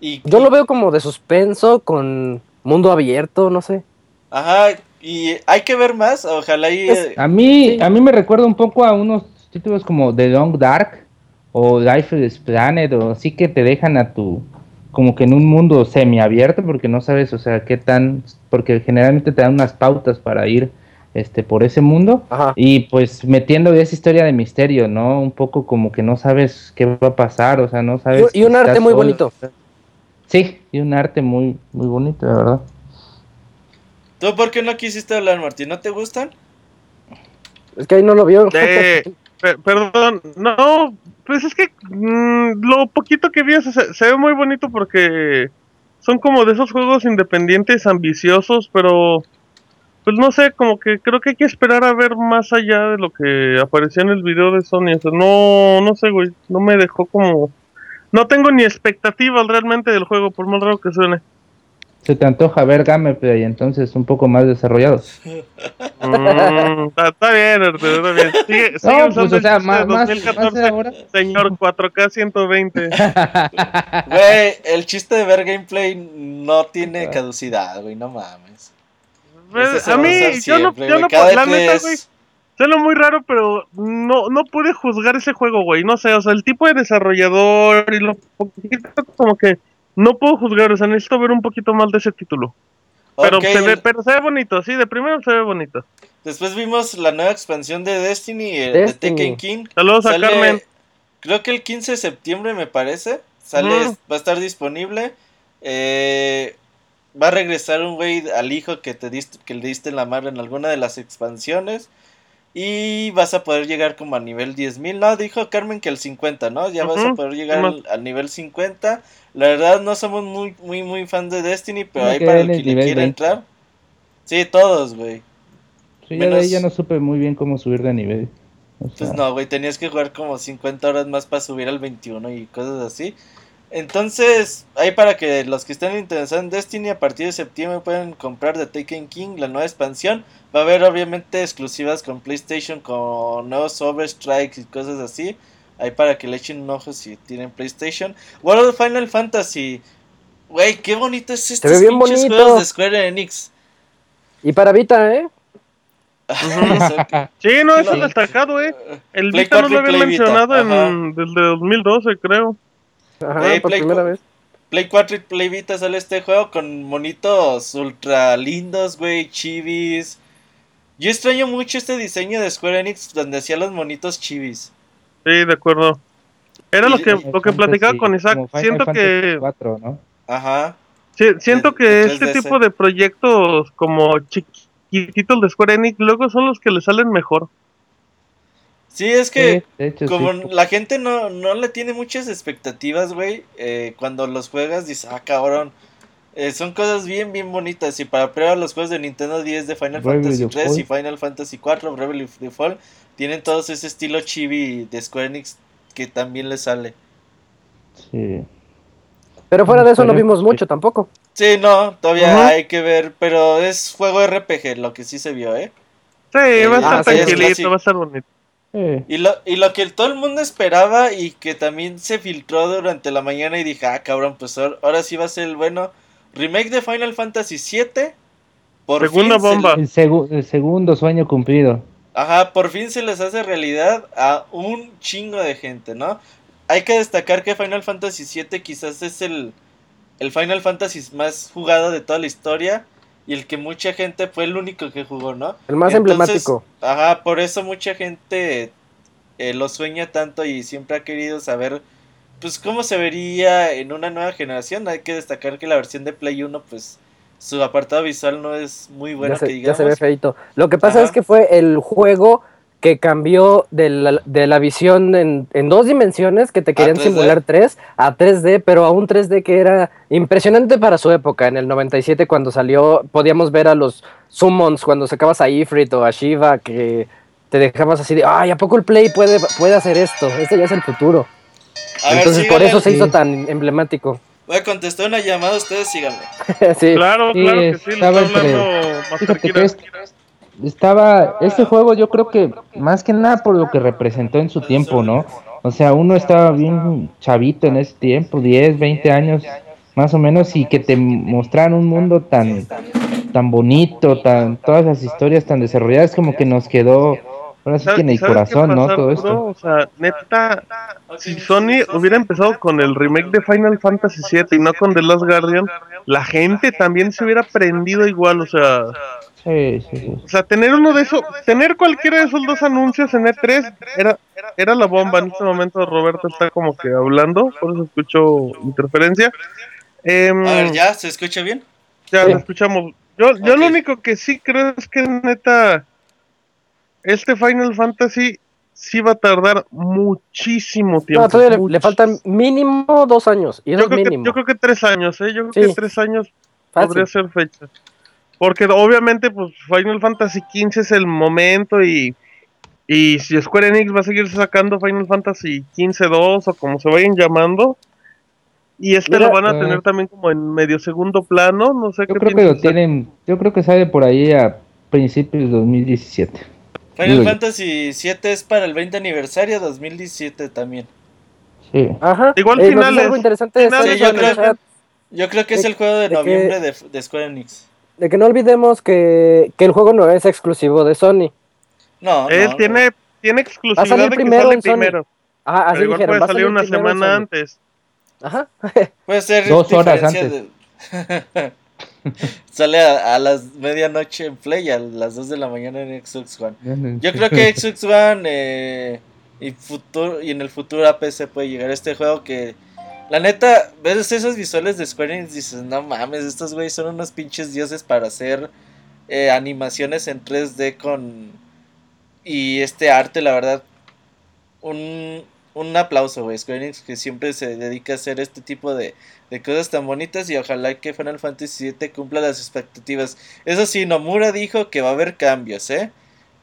Y, Yo lo veo como de suspenso, con mundo abierto, no sé. Ajá, y hay que ver más, ojalá y... Es- eh, A mí, Sí. a mí me recuerda un poco a unos títulos como The Long Dark o Life is Planet o así que te dejan a tu como que en un mundo semiabierto porque no sabes, o sea, qué tan porque generalmente te dan unas pautas para ir este por ese mundo Ajá. y pues metiendo esa historia de misterio, ¿no? Un poco como que no sabes qué va a pasar, o sea, no sabes Y- y un arte muy solo. bonito. Sí, y un arte muy muy bonito, de verdad. ¿Tú por qué no quisiste hablar, Martín? ¿No te gustan? Es que ahí no lo vio. (laughs) Per- perdón, no, pues es que mm, lo poquito que vi se, se ve muy bonito porque son como de esos juegos independientes ambiciosos, pero pues no sé, como que creo que hay que esperar a ver más allá de lo que apareció en el video de Sony. O sea, no, no sé, güey, no me dejó como... No tengo ni expectativas realmente del juego, por más raro que suene. Se te antoja ver Gameplay entonces un poco más desarrollado. Mm, Está está bien, Arturo, está bien. Sigue, sigue No, pues o el sea, chiste más, de más, 2014. más ahora. Señor 4K 120. (laughs) Güey, el chiste de ver gameplay no tiene caducidad, güey, no mames. Pues, a mí, yo no, yo no la neta, güey, suena muy raro, pero no, no pude juzgar ese juego, güey, no sé, o sea, el tipo de desarrollador y lo poquito como que no puedo juzgar, o sea, necesito ver un poquito más de ese título. Pero, se ve, pero se ve bonito, sí, de primero se ve bonito. Después vimos la nueva expansión de Destiny, eh, de Destiny. Tekken King. Saludos a Carmen. Creo que el 15 de septiembre me parece. Sale, Ujú. va a estar disponible. Eh, va a regresar un güey al hijo que te diste, que le diste en la madre en alguna de las expansiones. Y vas a poder llegar como a nivel 10.000. No, dijo Carmen que el 50, ¿no? Ya vas a poder llegar al, al nivel 50. La verdad no somos muy, muy, muy fan de Destiny, pero ahí quedé para el que le quiera 20. entrar. Sí, todos, güey. Sí, ya de ahí Menos- ya no supe muy bien cómo subir de nivel. O sea, Pues no, güey, tenías que jugar como 50 horas más para subir al 21 y cosas así. Entonces, ahí para que los que estén interesados en Destiny, a partir de septiembre pueden comprar The Taken King, la nueva expansión. Va a haber obviamente exclusivas con PlayStation, con nuevos Overstrikes y cosas así. Ahí para que le echen un ojo si tienen PlayStation. World of Final Fantasy. Güey, qué bonito es estos ve bien bonito. juegos de Square Enix. Y para Vita, ¿eh? (laughs) Sí, no, eso es destacado, eh. El Play Vita no 4 y lo habían Play Vita, mencionado ajá. en, desde 2012, creo. Ajá, Eh, por Play primera vez. Play 4 y Play Vita sale este juego con monitos ultra lindos, güey, chivis. Yo extraño mucho este diseño de Square Enix donde hacía los monitos chivis. Sí, de acuerdo. Era Y- lo que, Final lo que platicaba con Isaac. Siento Fantasy que IV, ¿no? Ajá. Sí, siento que este 3DS. tipo de proyectos como chiquititos de Square Enix luego son los que le salen mejor. Sí, es que Sí, de hecho, como sí. la gente no, no le tiene muchas expectativas, güey, eh, cuando los juegas dices, ah, cabrón. Eh, son cosas bien, bien bonitas. Y para prueba los juegos de Nintendo 10 de Final Bravely Fantasy 3 y. Final Fantasy 4, Bravely Default, tienen todos ese estilo chibi de Square Enix que también le sale. Sí. Pero fuera de eso no vimos mucho tampoco. Sí, no, todavía hay que ver, pero es juego RPG, lo que sí se vio, ¿eh? Sí, va a estar ah, sí, es tranquilito, va a estar bonito. Y lo, y lo que todo el mundo esperaba y que también se filtró durante la mañana y dije, ah, cabrón, pues ahora, ahora sí va a ser el bueno. Remake de Final Fantasy VII. Por Segunda se bomba. El, segu- el segundo sueño cumplido. ajá, por fin se les hace realidad a un chingo de gente, ¿no? Hay que destacar que Final Fantasy VII quizás es el, el Final Fantasy más jugado de toda la historia y el que mucha gente fue el único que jugó, ¿no? El más Entonces, emblemático. Ajá, por eso mucha gente eh, lo sueña tanto y siempre ha querido saber, pues, cómo se vería en una nueva generación. Hay que destacar que la versión de Play 1, pues, su apartado visual no es muy bueno, ya, se, que ya digamos. se ve feito. Lo que pasa Ajá. es que fue el juego que cambió de la, de la visión en, en dos dimensiones, que te querían 3D. simular 3 a 3D, pero a un 3D que era impresionante para su época. En el 97 cuando salió, podíamos ver a los summons cuando sacabas a Ifrit o a Shiva, que te dejabas así de, ay, ¿a poco el Play puede, puede hacer esto? Este ya es el futuro. A ver, Entonces por eso se hizo Sí. tan emblemático. Voy a contestar una llamada, ustedes síganme. (laughs) sí. Claro, Sí, claro que sí, estaba entre- Fíjate Master que es- estaba, este juego yo creo que más que nada por lo que representó en su tiempo, ¿no? O sea, uno estaba bien chavito en ese tiempo, 10, 20 años más o menos, y que te mostraran un mundo tan, tan bonito, tan, todas las historias tan desarrolladas, como que nos quedó, ahora sí que en el ¿Sabes qué corazón, ¿no? Todo esto. O sea, neta, si Sony hubiera empezado con el remake de Final Fantasy VII y no con The Last Guardian, la gente también se hubiera prendido igual, o sea, Sí, sí, sí. o sea, tener uno de esos, tener cualquiera de esos dos anuncios en E3 era, era la bomba. En este momento Roberto está como que hablando, por eso escucho interferencia. Em, A ver, ¿ya? ¿Se escucha bien? Ya, Sí. lo escuchamos. Yo, yo lo Ok. único que sí creo es que neta, este Final Fantasy sí va a tardar muchísimo tiempo. No, todavía le, faltan mínimo dos años. Y eso Yo es creo, que, mínimo. yo creo que tres años, ¿eh? Yo creo Sí. que tres años Fácil. podría ser fecha. Porque obviamente, pues Final Fantasy XV es el momento y, y si Square Enix va a seguir sacando Final Fantasy XV 2 o como se vayan llamando. Y este Mira, lo van a eh, tener también como en medio segundo plano, no sé Yo qué creo que lo tienen, yo creo que sale por ahí a principios de 2017. Final. Fantasy VII es para el 20 aniversario 2017 también. Sí. Ajá. Igual Eh, finales, algo interesante de finales Sí, yo creo- chat, Yo creo que es el juego de de que- noviembre de, de Square Enix. de que no olvidemos que, que el juego no es exclusivo de Sony. No, Eh, no, tiene, tiene exclusividad salir de que primero sale en Sony. primero. Ajá, así pero igual dijeron. puede va salir una semana antes. Ajá. Puede ser Dos horas diferencia de- (laughs) (laughs) Sale a, a las medianoche en Play, a las 2 de la mañana en Xbox One. Yo creo que Xbox One eh, y, futuro, y en el futuro a PC puede llegar este juego que... La neta, ves esos visuales de Square Enix y dices, no mames, estos güeyes son unos pinches dioses para hacer eh, animaciones en 3D con... Y este arte, la verdad, un, un aplauso, güey. Square Enix que siempre se dedica a hacer este tipo de, de cosas tan bonitas y ojalá que Final Fantasy VII cumpla las expectativas. Eso sí, Nomura dijo que va a haber cambios, ¿eh?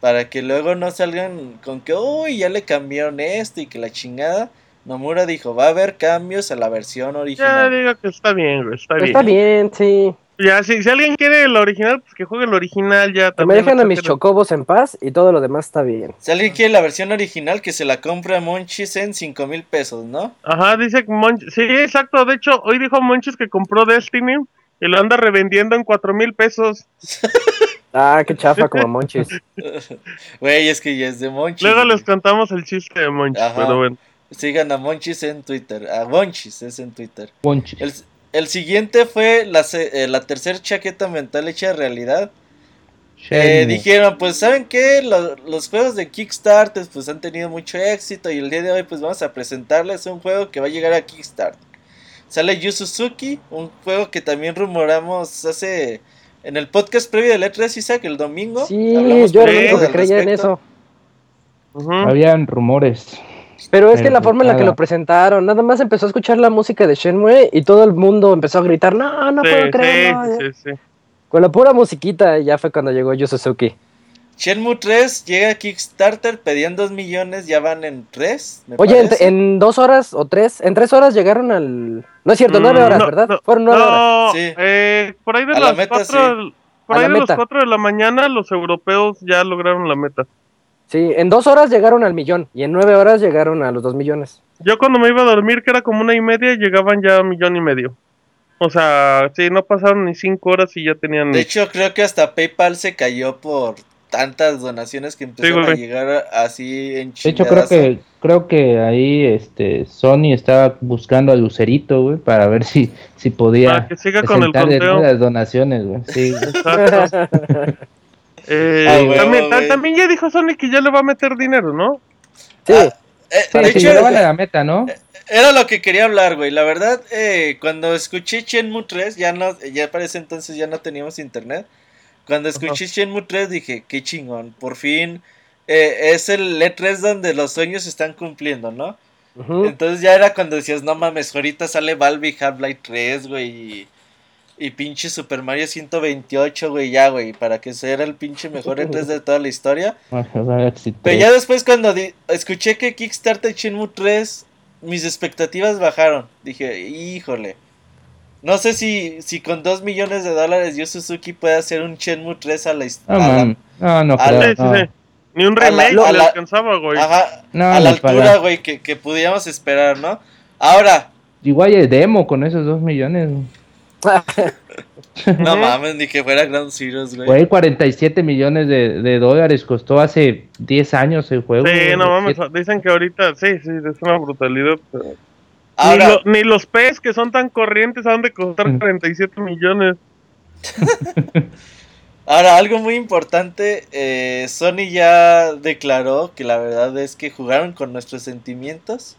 Para que luego no salgan con que, uy, ya le cambiaron esto y que la chingada. Nomura dijo, va a haber cambios a la versión Ya original. diga que está bien, güey, está bien. Está bien, sí. Ya, si, si alguien quiere el original, pues que juegue el original ya. Que me dejen a mis chocobos en paz y todo lo demás está bien. Si alguien quiere la versión original, que se la compre a Monchis en 5 mil pesos, ¿no? Ajá, dice que Monch... Sí, exacto. De hecho, hoy dijo Monchis que compró Destiny y lo anda revendiendo en cuatro mil pesos. (laughs) Ah, qué chafa como monchis. (laughs) Güey, es que ya es de Monchis. Luego güey. les contamos el chiste de Monchis, Ajá. pero bueno. Sigan a Monchis en Twitter. A Monchis es en Twitter. Ponche. El, el siguiente fue la, eh, la tercera chaqueta mental hecha realidad. Eh, dijeron, pues ¿saben? Lo- los juegos de Kickstarter pues han tenido mucho éxito y el día de hoy pues vamos a presentarles un juego que va a llegar a Kickstarter. Sale Yu Suzuki, un juego que también rumoramos hace en el podcast previo del E3 Isaac el domingo. Sí, hablamos yo que creía en eso. Habían rumores. Pero es que la forma en la que lo presentaron, nada más empezó a escuchar la música de Shenmue y todo el mundo empezó a gritar, no, no Sí, puedo sí, creerlo. sí, sí. Con la pura musiquita ya fue cuando llegó Yu Suzuki. Shenmue 3 llega a Kickstarter, pedían 2 millones, ya van en 3. Oye, en, en dos horas o tres, en tres horas llegaron al... No es cierto, nueve Mm, horas, no, ¿verdad? no, Fueron nueve horas. No, Sí. eh, por ahí de A la las meta, cuatro, por A ahí la de las meta. cuatro de la mañana los europeos ya lograron la meta. Sí, en dos horas llegaron al millón y en nueve horas llegaron a los dos millones. Yo cuando me iba a dormir, que era como una y media, llegaban ya a millón y medio. O sea, sí, no pasaron ni cinco horas y ya tenían... De hecho, creo que hasta PayPal se cayó por tantas donaciones que empezaron a llegar así en De hecho, creo que creo que ahí este Sony estaba buscando a Lucerito, güey, para ver si si podía Para que siga con el conteo. las donaciones, güey. Sí, güey. Exacto. (laughs) Eh, Ah, también, ta- güey. también ya dijo Sony que ya le va a meter dinero, ¿no? Sí, Ah, eh, Sí, de sí, hecho, llegaban a la meta, ¿no? era lo que quería hablar, güey. La verdad, eh, cuando escuché Shenmue 3, ya no, ya para ese entonces ya no teníamos internet. Cuando escuché Shenmue 3 dije, qué chingón, por fin eh, es el E3 donde los sueños se están cumpliendo, ¿no? Entonces ya era cuando decías, no mames, ahorita sale Valve y Half-Life 3, güey, y, y pinche Super Mario 128, güey, ya, güey, para que sea el pinche mejor E3 de toda la historia. (laughs) Pero 3. ya después cuando di- escuché que Kickstarter Shenmue 3, mis expectativas bajaron. Dije, híjole. No sé si, si con 2 millones de dólares Yu Suzuki puede hacer un Shenmue 3 a la historia. No, no no. Ni un remake le alcanzaba, güey. Ajá, No, a la altura, güey, que, que pudiéramos esperar, ¿no? Ahora, Igual el demo con esos dos millones, güey. (laughs) no mames, ni que fuera Ground Zeroes, güey. Güey, 47 millones de, de dólares costó hace 10 años el juego. Sí, güey. no mames, dicen que ahorita, sí, sí, es una brutalidad. pero- Ni, Ahora, lo- ni los PES que son tan corrientes han de costar Mm. 47 millones. (laughs) Ahora, algo muy importante, eh, Sony ya declaró que la verdad es que jugaron con nuestros sentimientos.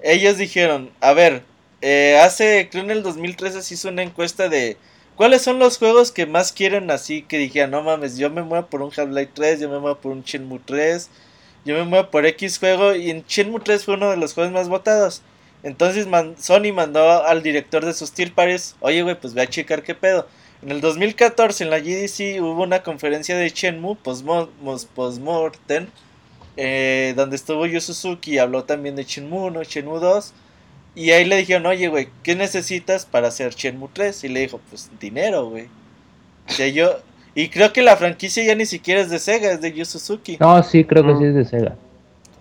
Ellos dijeron, a ver, eh, hace, creo en el 2013 se hizo una encuesta de cuáles son los juegos que más quieren así, que dijeran, no mames, yo me muevo por un Half-Life 3, yo me muevo por un Shenmue 3, yo me muevo por X juego, y en Shenmue 3 fue uno de los juegos más votados. Entonces Sony mandó al director de sus tier oye güey, pues ve a checar qué pedo. En el 2014 en la GDC hubo una conferencia de Shenmue postmortem eh, donde estuvo Yu Suzuki y habló también de Shenmue 1, Shenmue 2 y ahí le dijeron, oye güey, ¿qué necesitas para hacer Shenmue 3? Y le dijo, pues dinero güey. O sea, yo, y creo que la franquicia ya ni siquiera es de Sega, es de Yu Suzuki. No, sí, creo que Mm. sí es de Sega.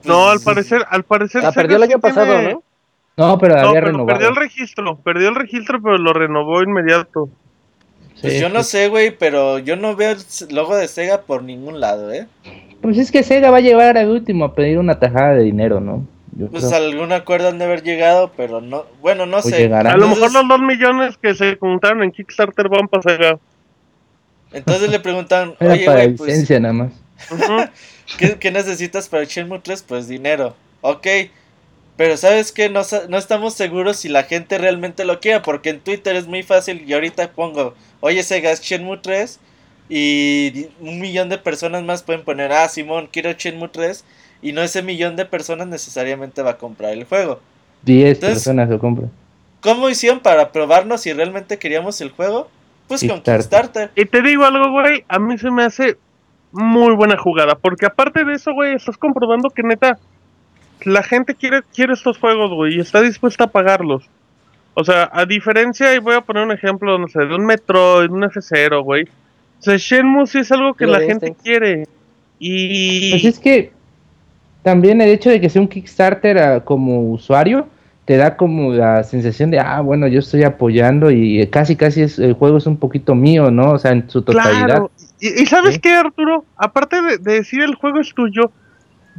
No, al Pues, parecer, al parecer. La Sega perdió el año pasado, tiene- ¿no? No, pero No, había pero renovado. perdió el registro, perdió el registro, pero lo renovó inmediato. Pues Sí, yo no sé, güey, pero yo no veo el logo de Sega por ningún lado, ¿eh? Pues es que Sega va a llevar al último a pedir una tajada de dinero, ¿no? Yo Pues creo. algún acuerdo han de haber llegado, pero no. Bueno, no O sé. llegarán. A lo mejor los 2 millones que se juntaron en Kickstarter van para Sega. Entonces le preguntan, (laughs) Era oye, para güey, pues, nada más. (laughs) ¿qué, qué necesitas para Shenmue 3? Pues dinero. Ok. Pero ¿sabes qué? No, sa- no estamos seguros si la gente realmente lo quiere, porque en Twitter es muy fácil. Y ahorita pongo, oye, Sega, es Shenmue 3. Y un millón de personas más pueden poner, ah, Simón, quiero Shenmue 3. Y no ese millón de personas necesariamente va a comprar el juego. 10 Entonces- personas lo compran. ¿Cómo hicieron para probarnos si realmente queríamos el juego? Pues con Kickstarter. Y te digo algo, güey, a mí se me hace muy buena jugada, porque aparte de eso, güey, estás comprobando que neta la gente quiere quiere estos juegos, güey, y está dispuesta a pagarlos. O sea, a diferencia, y voy a poner un ejemplo, no sé, de un Metroid, un F0, güey. O sea, Shenmue sí es algo que Lo la gente este. quiere. Y... Pues es que también el hecho de que sea un Kickstarter ah, como usuario te da como la sensación de, ah, bueno, yo estoy apoyando y casi, casi es, el juego es un poquito mío, ¿no? O sea, en su totalidad. Claro. Y, y ¿sabes qué, Arturo? Aparte de, de decir el juego es tuyo,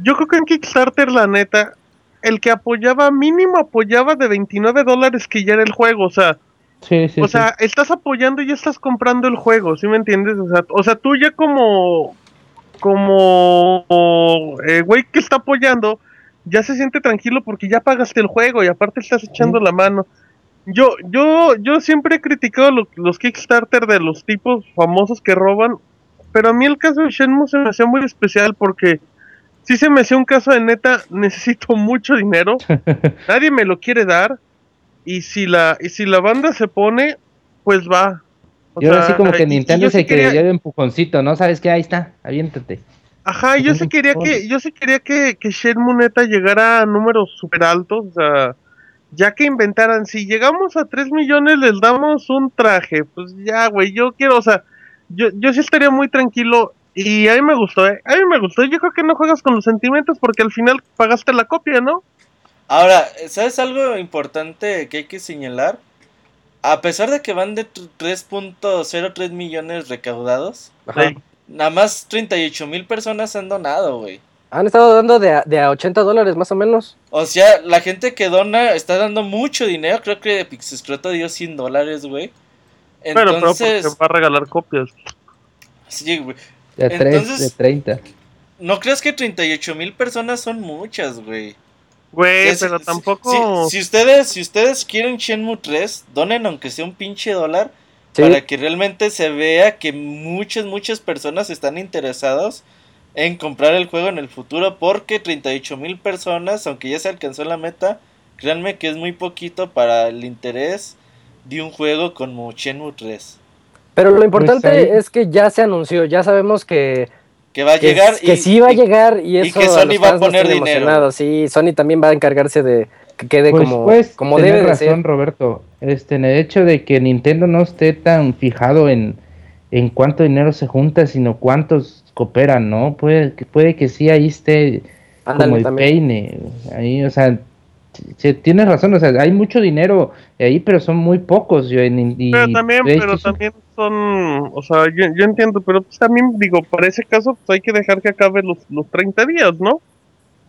yo creo que en Kickstarter, la neta, el que apoyaba, mínimo apoyaba de 29 dólares que ya era el juego. O sea, Sí, sí, o sí. sea, estás apoyando y ya estás comprando el juego, ¿sí me entiendes? O sea, o sea tú ya como, como, eh, güey que está apoyando, ya se siente tranquilo porque ya pagaste el juego y aparte estás echando la mano. Yo, yo, yo siempre he criticado lo- los Kickstarter de los tipos famosos que roban, pero a mí el caso de Shenmue se me hacía muy especial porque sí se me hacía un caso de neta, necesito (laughs) mucho dinero, (laughs) nadie me lo quiere dar, y si la, y si la banda se pone, pues va. O y ahora sea, sí como que Nintendo se que quería- dio de empujoncito, ¿no? ¿Sabes qué? Ahí está, aviéntate. Ajá, yo sí quería que, yo sí quería que, que Shenmue neta llegara a números super altos, o sea, ya que inventaran, si llegamos a 3 millones les damos un traje, pues ya, güey, yo quiero, o sea, yo, yo sí estaría muy tranquilo y a mí me gustó, ¿eh? A mí me gustó, yo creo que no juegas con los sentimientos porque al final pagaste la copia, ¿no? Ahora, ¿sabes algo importante que hay que señalar? A pesar de que van de tr- 3.03 millones recaudados, Ajá. Nada más 38 mil personas han donado, güey. Han estado dando de a, de a 80 dólares más o menos. O sea, la gente que dona está dando mucho dinero. Creo que Pixescroto dio 100 dólares, güey. Pero, pero Entonces, porque va a regalar copias. sí, güey. De a 3, Entonces- de 30. ¿No crees que 38 mil personas son muchas, güey? Güey, pero tampoco... Si, si ustedes, si ustedes quieren Shenmue 3, donen aunque sea un pinche dólar Sí. para que realmente se vea que muchas, muchas personas están interesadas en comprar el juego en el futuro porque 38 mil personas, aunque ya se alcanzó la meta, créanme que es muy poquito para el interés de un juego como Shenmue 3. Pero lo importante ahí- es que ya se anunció, ya sabemos que, Que va a que, llegar que y, sí va a y- llegar y eso que a Sony va a poner dinero. Sí, Sony también va a encargarse de que quede Pues, como, pues, como debe de razón, ser. Roberto. Este, en el hecho de que Nintendo no esté tan fijado en, en cuánto dinero se junta, sino cuántos cooperan, ¿no? Puede, que- puede que sí ahí esté como Ándale el también. peine. Ahí, o sea, sí, tienes razón, o sea, hay mucho dinero ahí, pero son muy pocos. yo, en- y Pero también, pero también son, o sea, yo, yo entiendo, pero pues también digo, para ese caso, pues hay que dejar que acabe los, los 30 días, ¿no?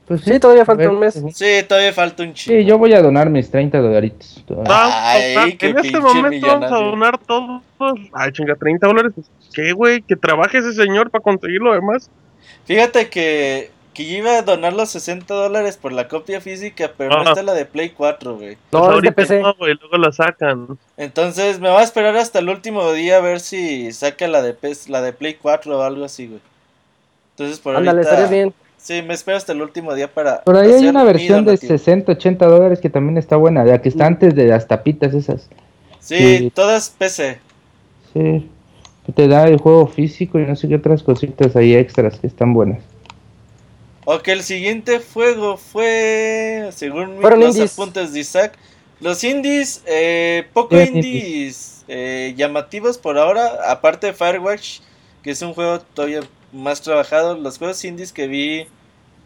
pues Sí, todavía falta ver, un mes. Sí, todavía falta un chingo. Sí, yo voy a donar mis 30 dolaritos. Ah, Ay, o sea, qué en este momento vamos a donar todos, ay, chinga, 30 dólares, pues, ¿qué, güey? Que trabaje ese señor para conseguir lo demás. Fíjate que, que yo iba a donar los 60 dólares por la copia física, pero no está la de Play 4, güey. Pues No, es de ahorita PC. no, güey, luego la sacan. Entonces me voy a esperar hasta el último día a ver si saca la de, PS la de Play 4 o algo así, güey. Entonces por Ándale, ahorita... estaría bien. Sí, me espero hasta el último día para... Por ahí hay una versión de donativo. 60, 80 dólares que también está buena, la que está antes de las tapitas esas. Sí, todas PC. Sí, que te da el juego físico y no sé qué otras cositas ahí extras que están buenas. Ok, el siguiente juego fue, según Fueron los indies. apuntes de Isaac, los indies, eh, poco indies eh, llamativos por ahora, aparte de Firewatch, que es un juego todavía más trabajado, los juegos indies que vi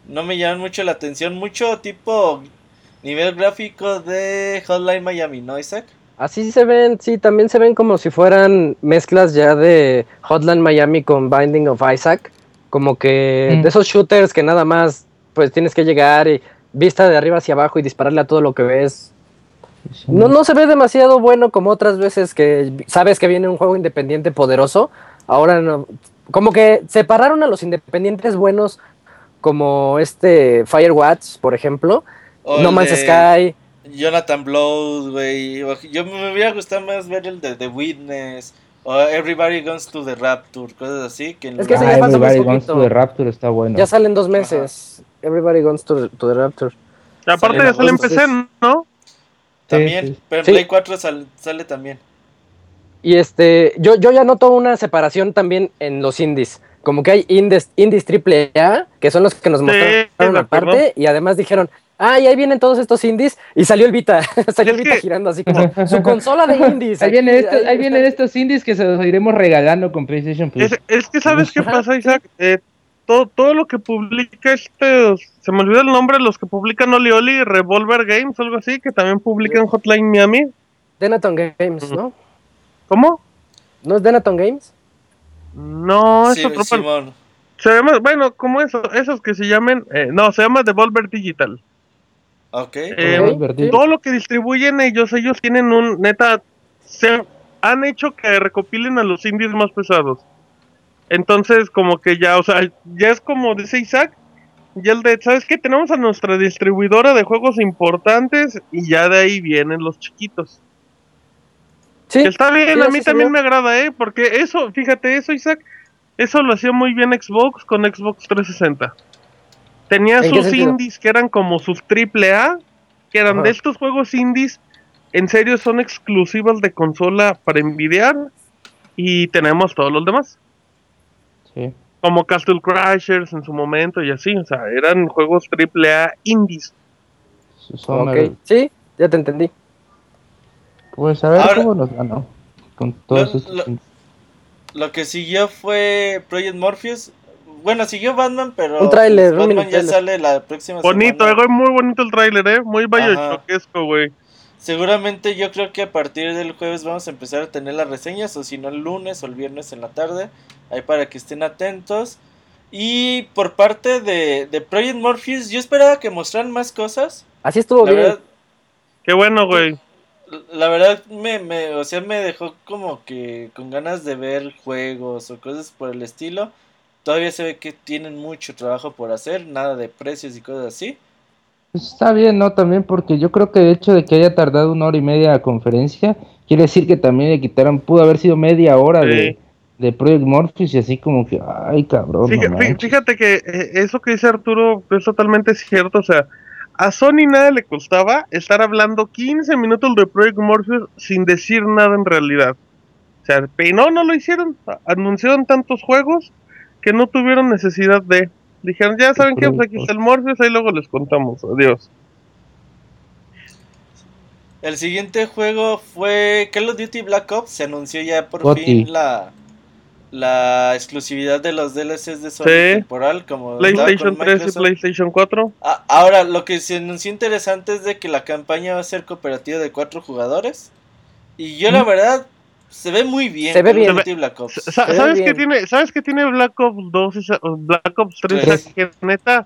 no me llaman mucho la atención, mucho tipo nivel gráfico de Hotline Miami, ¿no, Isaac? Así se ven, sí, también se ven como si fueran mezclas ya de Hotline Miami con Binding of Isaac. Como que Mm. de esos shooters que nada más pues tienes que llegar y vista de arriba hacia abajo y dispararle a todo lo que ves. No, no se ve demasiado bueno como otras veces que sabes que viene un juego independiente poderoso. Ahora no. Como que separaron a los independientes buenos como este Firewatch, por ejemplo. No Man's Sky. Jonathan Blows, güey. Yo me hubiera gustado más ver el de The Witness. O Everybody Goes to the Rapture, cosas así. Que en Es que Ah, ya Everybody poquito. to the Rapture está bueno. Ya salen dos meses. Everybody Goes to, to the Rapture. Y aparte Sale ya sale en PC, ¿no? También, Sí, sí. pero en Sí. Play 4 sal- sale también. Y este, yo, yo ya noto una separación también en los indies. Como que hay indies, indies AAA, que son los que nos Sí, mostraron aparte, y además dijeron, ah, y ahí vienen todos estos indies, y salió el Vita, (laughs) salió el Vita girando así como (laughs) su consola de indies. Ahí, vienen estos, ahí vienen estos indies que se los iremos regalando con PlayStation Plus. Es, es que sabes qué pasa. Isaac. Eh, todo, todo lo que publica este, se me olvidó el nombre, los que publican Oli Oli, Revolver Games, algo así, que también publican Hotline Miami. Denaton Games, ¿no? ¿Cómo? ¿No es Denaton Games? No, es Sí, otro. Se llama, bueno, como eso, esos que se llamen, eh, no, se llama Devolver Digital. Ok. Eh, Ok, Verde. sí. Todo lo que distribuyen ellos, ellos tienen un, neta, se han hecho que recopilen a los indies más pesados. Entonces, como que ya, o sea, ya es como dice Isaac, ya el de, ¿sabes qué? Tenemos a nuestra distribuidora de juegos importantes y ya de ahí vienen los chiquitos. Sí. Que está bien, sí, a mí también me agrada, ¿eh? Porque eso, fíjate, eso, Isaac, eso lo hacía muy bien Xbox con Xbox 360. Tenía ¿En qué sus indies que eran como sus triple A, que eran Ajá. de estos juegos indies, en serio son exclusivas de consola para envidiar, y tenemos todos los demás, Sí. como Castle Crashers en su momento y así, o sea, eran juegos triple A indies. Son Ok, el- sí, ya te entendí. Pues a ver Ahora- cómo nos ganó. Con todos Lo-. Lo que siguió fue Project Morpheus. Bueno, siguió Batman, pero Un tráiler, un Batman mini ya sale la próxima Bonito, semana. güey, muy bonito el tráiler, eh, muy Ajá. bayochoquesco, güey. Seguramente yo creo que a partir del jueves vamos a empezar a tener las reseñas, o si no el lunes o el viernes en la tarde, ahí para que estén atentos. Y por parte de, de Project Morpheus, yo esperaba que mostraran más cosas. Así estuvo La bien. verdad, Qué bueno, güey. la verdad me, me, o sea, me dejó como que con ganas de ver juegos o cosas por el estilo. Todavía se ve que tienen mucho trabajo por hacer, nada de precios y cosas así. Está bien, ¿no? También porque yo creo que el hecho de que haya tardado una hora y media la conferencia, quiere decir que también le quitaron, pudo haber sido media hora Sí. de, de Project Morpheus y así como que, ay cabrón, Fíjate, no que eh, eso que dice Arturo es totalmente cierto. O sea, a Sony nada le costaba estar hablando 15 minutos de Project Morpheus sin decir nada en realidad. O sea, pero no, no lo hicieron. Anunciaron tantos juegos que no tuvieron necesidad de. Dijeron, ya saben qué, pues aquí está el Morpheus, ahí luego les contamos. Adiós. El siguiente juego fue Call of Duty Black Ops. Se anunció ya por fin la, la exclusividad de los DLCs de Sony Sí. temporal. Como PlayStation con 3 y. PlayStation 4. Ah, ahora, lo que se anunció interesante es de que la campaña va a ser cooperativa de cuatro jugadores. Y yo, la verdad, se ve muy bien. Se ve bien. Black Ops. Sa- Se ve ¿Sabes qué bien. tiene? ¿Sabes qué tiene Black Ops 2 y Black Ops 3? Tres. Que neta,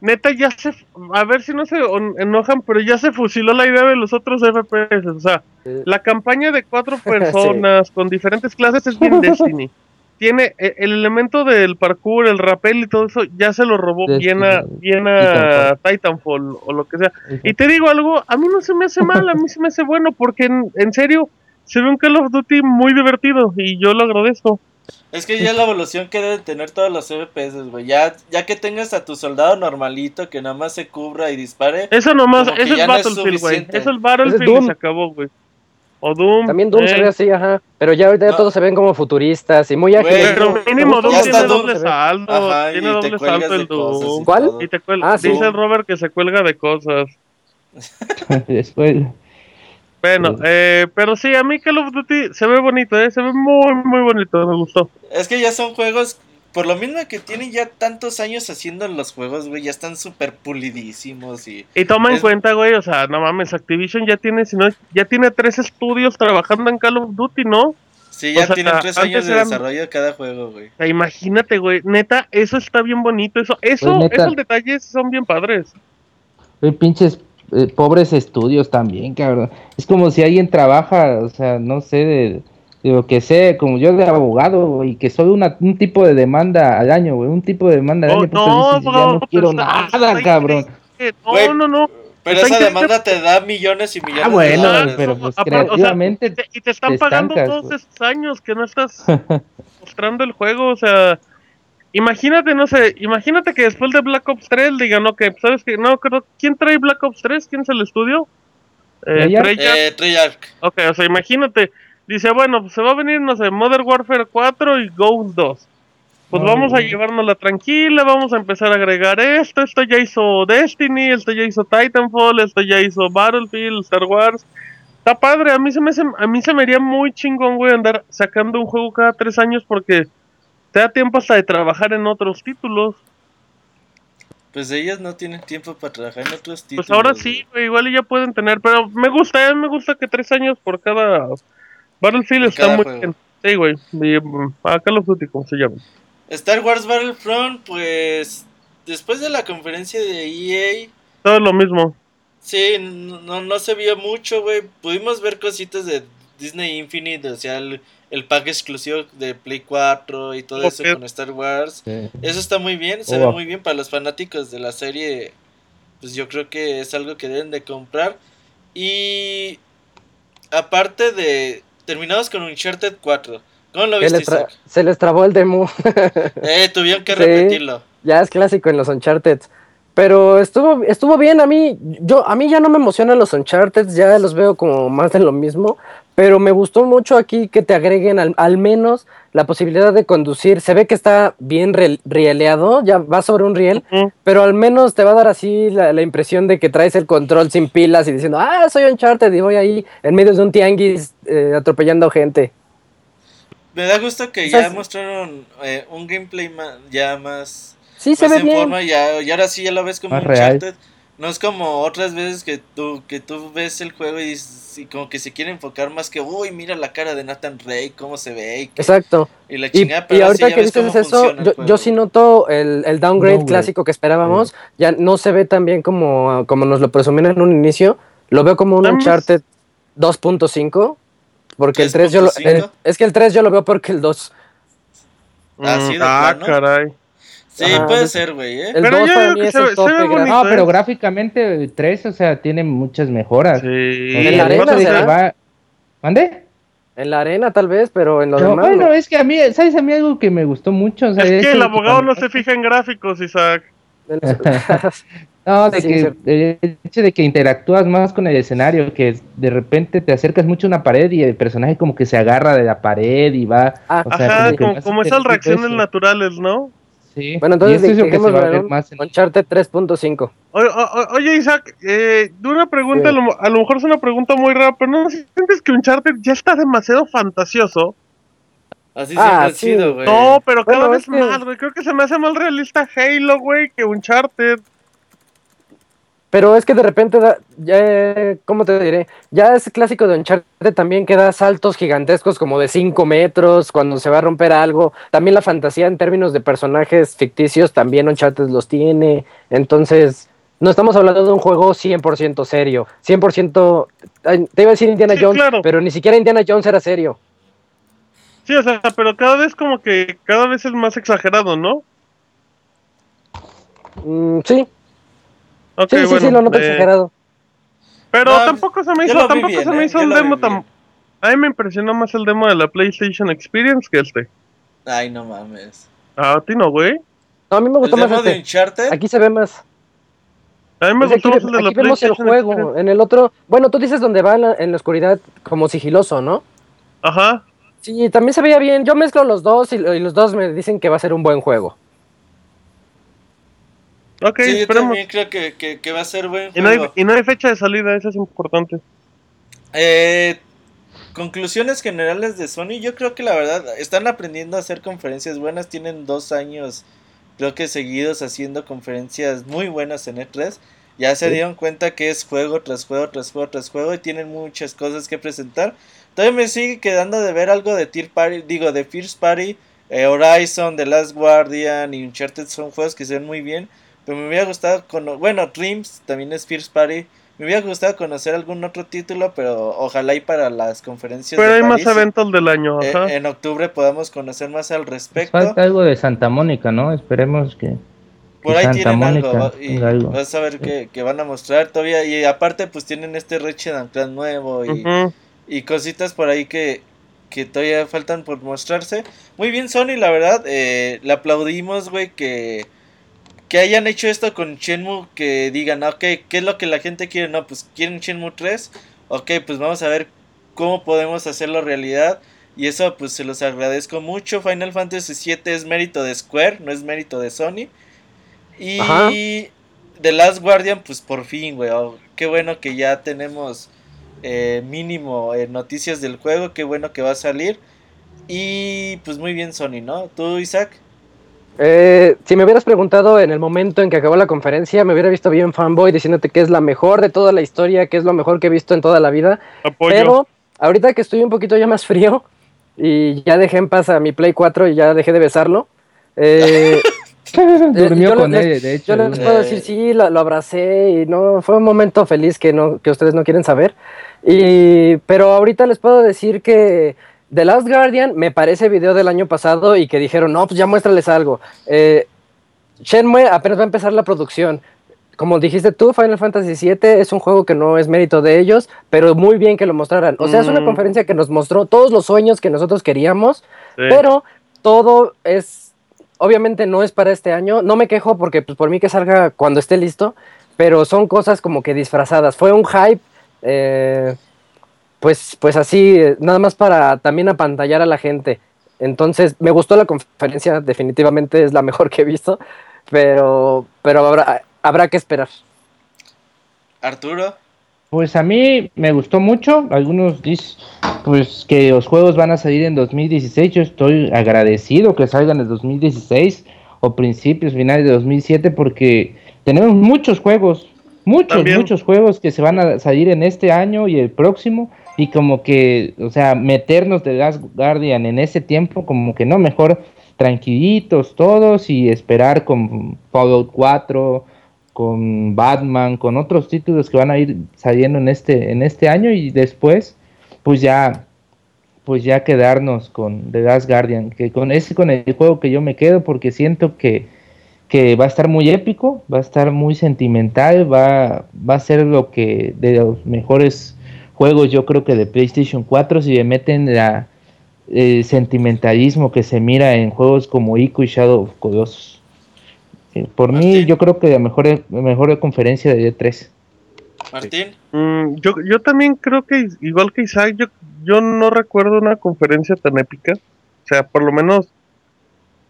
neta ya se, a ver si no se enojan, pero ya se fusiló la idea de los otros FPS. O sea, Eh, la campaña de cuatro (laughs) personas con diferentes clases es bien Destiny. (laughs) Tiene e- el elemento del parkour, el rappel y todo eso, ya se lo robó bien a, Destiny. bien a Titanfall o lo que sea. Y te digo algo, a mí no se me hace mal, a mí se me hace bueno, porque en, en serio, se ve un Call of Duty muy divertido y yo lo agradezco. Es que ya es la evolución que deben tener todos los FPS, güey. Ya, ya que tengas a tu soldado normalito que nada más se cubra y dispare. Eso nomás, eso es no es Battlefield, güey. suficiente. Eso es Battlefield es y se acabó, güey. O Doom. También Doom eh. se ve así, ajá. Pero ya ahorita ya No. todos se ven como futuristas y muy ágiles. Pero mínimo Doom tiene Doom, doble salto. Ajá, tiene doble salto el. Doom. ¿Cuál? Y te Ah, sí. Dice el Robert que se cuelga de cosas. (laughs) Después, Bueno, Sí. eh, pero sí, a mí Call of Duty se ve bonito, eh, se ve muy, muy bonito, me gustó. Es que ya son juegos, por lo mismo que tienen ya tantos años haciendo los juegos, güey, ya están súper pulidísimos y... Y toma en cuenta, güey, o sea, no mames, Activision ya tiene, si no, ya tiene tres estudios trabajando en Call of Duty, ¿no? Sí, ya O sea, tienen tres años de eran- desarrollo de cada juego, güey. O sea, imagínate, güey, neta, eso está bien bonito, eso, eso, Pues, esos detalles son bien padres. Güey, pinches eh, pobres estudios también, cabrón. Es como si alguien trabaja, o sea, no sé, de, de lo que sé, como yo de abogado, y que solo una, un tipo de demanda al año, güey, un tipo de demanda al Oh, año. porque no, dices, ya bro, no pero quiero está- nada, está cabrón. No, no, no. Pero esa demanda te da millones y millones Ah, bueno, de dólares. pero pues Aparte, o sea, creativamente te- y te están te pagando estancas, todos güey. esos años que no estás (laughs) mostrando el juego, o sea, imagínate, no sé, imagínate que después de Black Ops 3 digan, ok, ¿sabes qué? No, creo, ¿quién trae Black Ops 3? ¿Quién es el estudio? Eh, Treyarch. Eh, Treyarch. Ok, o sea, imagínate, dice, bueno, pues se va a venir, no sé, Modern Warfare 4 y Ghost 2. Pues No, vamos a llevárnosla tranquila, vamos a empezar a agregar esto, esto ya hizo Destiny, esto ya hizo Titanfall, esto ya hizo Battlefield, Star Wars. Está padre, a mí se me hace- a mí se me haría muy chingón, güey, andar sacando un juego cada tres años porque te da tiempo hasta de trabajar en otros títulos. Pues ellos no tienen tiempo para trabajar en otros títulos. Pues ahora sí, güey, igual ya pueden tener, pero me gusta, eh, me gusta que tres años por cada Battlefield Por está cada muy juego. bien. Sí, güey, mm, a Call of Duty, como se llama. Star Wars Battlefront, pues después de la conferencia de EA, Todo lo mismo. sí, no, no, no se vio mucho, güey. Pudimos ver cositas de Disney Infinite, o sea, el, el pack exclusivo de Play 4 y todo eso con Star Wars. Sí. Eso está muy bien, se Oh. ve muy bien para los fanáticos de la serie. Pues yo creo que es algo que deben de comprar. Y aparte de terminados con Uncharted 4. ¿Cómo lo Se viste, les, tra- Isaac? se les trabó el demo. (laughs) Eh, tuvieron que Sí. repetirlo. ya es clásico en los Uncharted. Pero estuvo, estuvo bien, a mí, yo, a mí ya no me emocionan los Uncharted, ya los veo como más de lo mismo, pero me gustó mucho aquí que te agreguen al, al menos la posibilidad de conducir. Se ve que está bien re- rieleado, ya va sobre un riel, pero al menos te va a dar así la, la impresión de que traes el control sin pilas y diciendo, ah, soy Uncharted y voy ahí en medio de un tianguis eh, atropellando gente. Me da gusto que O sea, ya mostraron eh, un gameplay ya más, Sí, se ve en bien. forma. Ya, y ahora sí ya lo ves como Más real. No es como otras veces que tú, que tú ves el juego y, y como que se quiere enfocar más que, uy, mira la cara de Nathan Drake, cómo se ve. Y, que- Exacto. y la Y, chingada, y sí ahorita que dices eso, yo, yo sí noto el, el downgrade clásico que esperábamos. Ya no se ve tan bien como, como nos lo presumían en un inicio. Lo veo como un Además- Uncharted 2.5. Porque el 3 yo lo, 3.5. el- es que el 3 yo lo veo porque el 2. Así de Mm, ah, plano. caray. Sí, Ajá, puede ser, güey, ¿eh? El Pero 2 yo para mí que es se ve- se bonito. No, pero ¿eh? gráficamente el 3, o sea, tiene muchas mejoras. Sí. En la el arena, ¿será? va- ¿Mande? En la arena tal vez, pero en lo No, demás. bueno, no. es que a mí, ¿sabes? A mí algo que me gustó mucho. O sea, Es que el abogado no se fija en gráficos, Isaac. (laughs) (laughs) No, de Sí, que cierto. el hecho de que interactúas más con el escenario, que de repente te acercas mucho a una pared y el personaje como que se agarra de la pared y va. Ah, o sea, Ajá, como, como esas interactivo reacciones eso. naturales, ¿no? Sí. Bueno, y entonces eso es lo que se dejémoslo va a ver en más en- Uncharted 3.5. O- o- o- oye, Isaac, eh, de una pregunta, Sí. a, lo, a lo mejor es una pregunta muy rara, pero ¿no sientes que Uncharted ya está demasiado fantasioso? Así Ah, siempre ha sí. sido, güey. No, pero cada Bueno, vez es que- más, güey. Creo que se me hace más realista Halo, güey, que Uncharted. Pero es que de repente, da, ya, ¿cómo te diré? Ya es clásico de Uncharted también que da saltos gigantescos como de 5 metros cuando se va a romper algo. También la fantasía en términos de personajes ficticios también Uncharted los tiene. Entonces, no estamos hablando de un juego 100% serio. 100%, ay, te iba a decir Indiana Sí, Jones, claro. pero ni siquiera Indiana Jones era serio. Sí, o sea, pero cada vez como que, cada vez es más exagerado, ¿no? Mm, sí, Sí, sí, bueno, sí, lo noto eh, exagerado. Pero No, tampoco se me hizo, tampoco bien, se me eh, hizo un demo tan... A mí me impresionó más el demo de la PlayStation Experience que este. Ay, no mames. A ti no, güey. No, a mí me El gustó más demo de este. Uncharted. Aquí se ve más. A mí me Pues gustó aquí más el de la aquí vemos el juego. Experience. En el otro, bueno, tú dices donde va en la, en la oscuridad como sigiloso, ¿no? Ajá. Sí, también se veía bien. Yo mezclo los dos y, y los dos me dicen que va a ser un buen juego. Ok, sí, yo esperemos. también creo que, que, que va a ser buen Y no, hay, y no hay fecha de salida, eso es importante. Eh, conclusiones generales de Sony. Yo creo que la verdad están aprendiendo a hacer conferencias buenas. Tienen dos años, creo que seguidos haciendo conferencias muy buenas en E3. Ya se Sí. dieron cuenta que es juego tras juego, tras juego, tras juego. Y tienen muchas cosas que presentar. Todavía me sigue quedando de ver algo de Tier Party, digo, de First Party. eh, Horizon, The Last Guardian y Uncharted son juegos que se ven muy bien. Pero me hubiera gustado, cono bueno, Dreams también es First Party. Me hubiera gustado conocer algún otro título, pero ojalá y para las conferencias. Pero hay más eventos del año. Eh, en octubre podamos conocer más al respecto. falta algo de Santa Mónica, ¿no? Esperemos que. Por ahí tienen algo, y vas a ver que, van a mostrar todavía. Y aparte, pues tienen este Ratchet Clank nuevo y, y cositas por ahí que, que todavía faltan por mostrarse. Muy bien, Sony, la verdad. Eh, le aplaudimos, güey, que, que hayan hecho esto con Shenmue. Que digan, ok, ¿qué es lo que la gente quiere? No, pues quieren Shenmue 3. Ok, pues vamos a ver cómo podemos hacerlo realidad. Y eso, pues se los agradezco mucho. Final Fantasy VII es mérito de Square, no es mérito de Sony. Y The Last Guardian, pues por fin, güey. Oh, qué bueno que ya tenemos eh, mínimo eh, noticias del juego. Qué bueno que va a salir. Y pues muy bien, Sony, ¿no? ¿Tú, Isaac? Eh, si me hubieras preguntado en el momento en que acabó la conferencia, me hubiera visto bien fanboy diciéndote que es la mejor de toda la historia, que es lo mejor que he visto en toda la vida. Pero ahorita que estoy un poquito ya más frío y ya dejé en paz a mi Play 4 y ya dejé de besarlo. Eh, (laughs) Durmió con él, de hecho. Yo les puedo decir, sí, lo, abracé y no, fue un momento feliz que, no, que ustedes no quieren saber. Y, pero ahorita les puedo decir que The Last Guardian me parece video del año pasado y que dijeron, no, pues ya muéstrales algo. Eh, Shenmue apenas va a empezar la producción. Como dijiste tú, Final Fantasy VII es un juego que no es mérito de ellos, pero muy bien que lo mostraran. O sea, es una mm. conferencia que nos mostró todos los sueños que nosotros queríamos, pero todo es obviamente no es para este año. No me quejo porque pues, por mí que salga cuando esté listo, pero son cosas como que disfrazadas. Fue un hype, eh, pues, pues así, nada más para también apantallar a la gente. Entonces, me gustó la conferencia, definitivamente es la mejor que he visto, pero, pero habrá, habrá que esperar. Arturo. Pues a mí me gustó mucho. Algunos dicen pues que los juegos van a salir en 2016. Yo estoy agradecido que salgan en 2016 o principios, finales de 2007 porque tenemos muchos juegos, muchos, muchos juegos que se van a salir en este año y el próximo y como que, o sea, meternos de Last Guardian en ese tiempo como que no, mejor tranquilitos todos y esperar con Fallout 4 con Batman, con otros títulos que van a ir saliendo en este, en este año y después, pues ya, pues ya quedarnos con The Last Guardian, que con ese con el juego que yo me quedo porque siento que, que va a estar muy épico, va a estar muy sentimental, va, va a ser lo que de los mejores juegos yo creo que de PlayStation 4 si le meten la, el sentimentalismo que se mira en juegos como Ico y Shadow of Colossus. Por mí, yo creo que la mejor, mejor conferencia de E3. Martín. Mm, yo, yo también creo que, igual que Isaac, yo, yo no recuerdo una conferencia tan épica. O sea, por lo menos,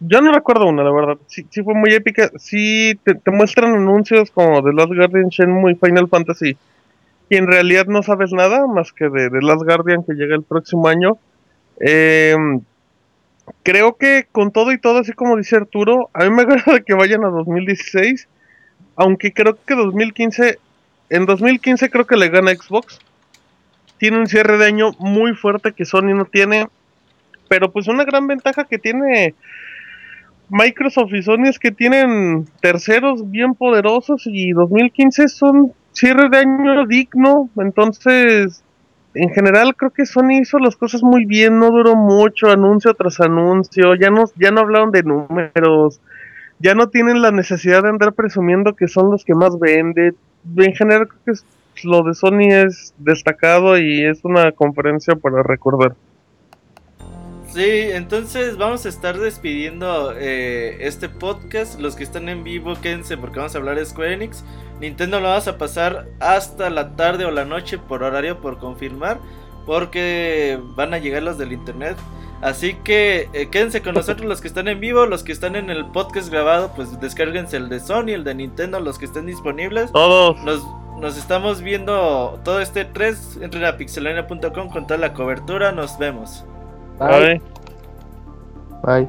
yo no recuerdo una, la verdad. Sí, sí fue muy épica. Sí, te, muestran anuncios como The Last Guardian, Shenmue y Final Fantasy. Y en realidad no sabes nada más que de The Last Guardian que llega el próximo año. Eh, creo que con todo y todo, así como dice Arturo, a mí me (laughs) agrada que vayan a 2016, aunque creo que 2015, en 2015 creo que le gana Xbox. Tiene un cierre de año muy fuerte que Sony no tiene, pero pues una gran ventaja que tiene Microsoft y Sony es que tienen terceros bien poderosos y 2015 son cierre de año digno, entonces en general creo que Sony hizo las cosas muy bien, no duró mucho, anuncio tras anuncio, ya no, ya no hablaron de números, ya no tienen la necesidad de andar presumiendo que son los que más venden. En general creo que lo de Sony es destacado y es una conferencia para recordar. Sí, entonces vamos a estar despidiendo eh, este podcast. Los que están en vivo, quédense porque vamos a hablar de Square Enix. Nintendo lo vas a pasar hasta la tarde o la noche por horario por confirmar. Porque van a llegar los del internet. Así que eh, quédense con nosotros los que están en vivo, los que están en el podcast grabado, pues descárguense el de Sony, el de Nintendo, los que estén disponibles. Todos. Nos, nos estamos viendo todo este 3. Entren a pixelania.com con toda la cobertura. Nos vemos. Bye. Bye.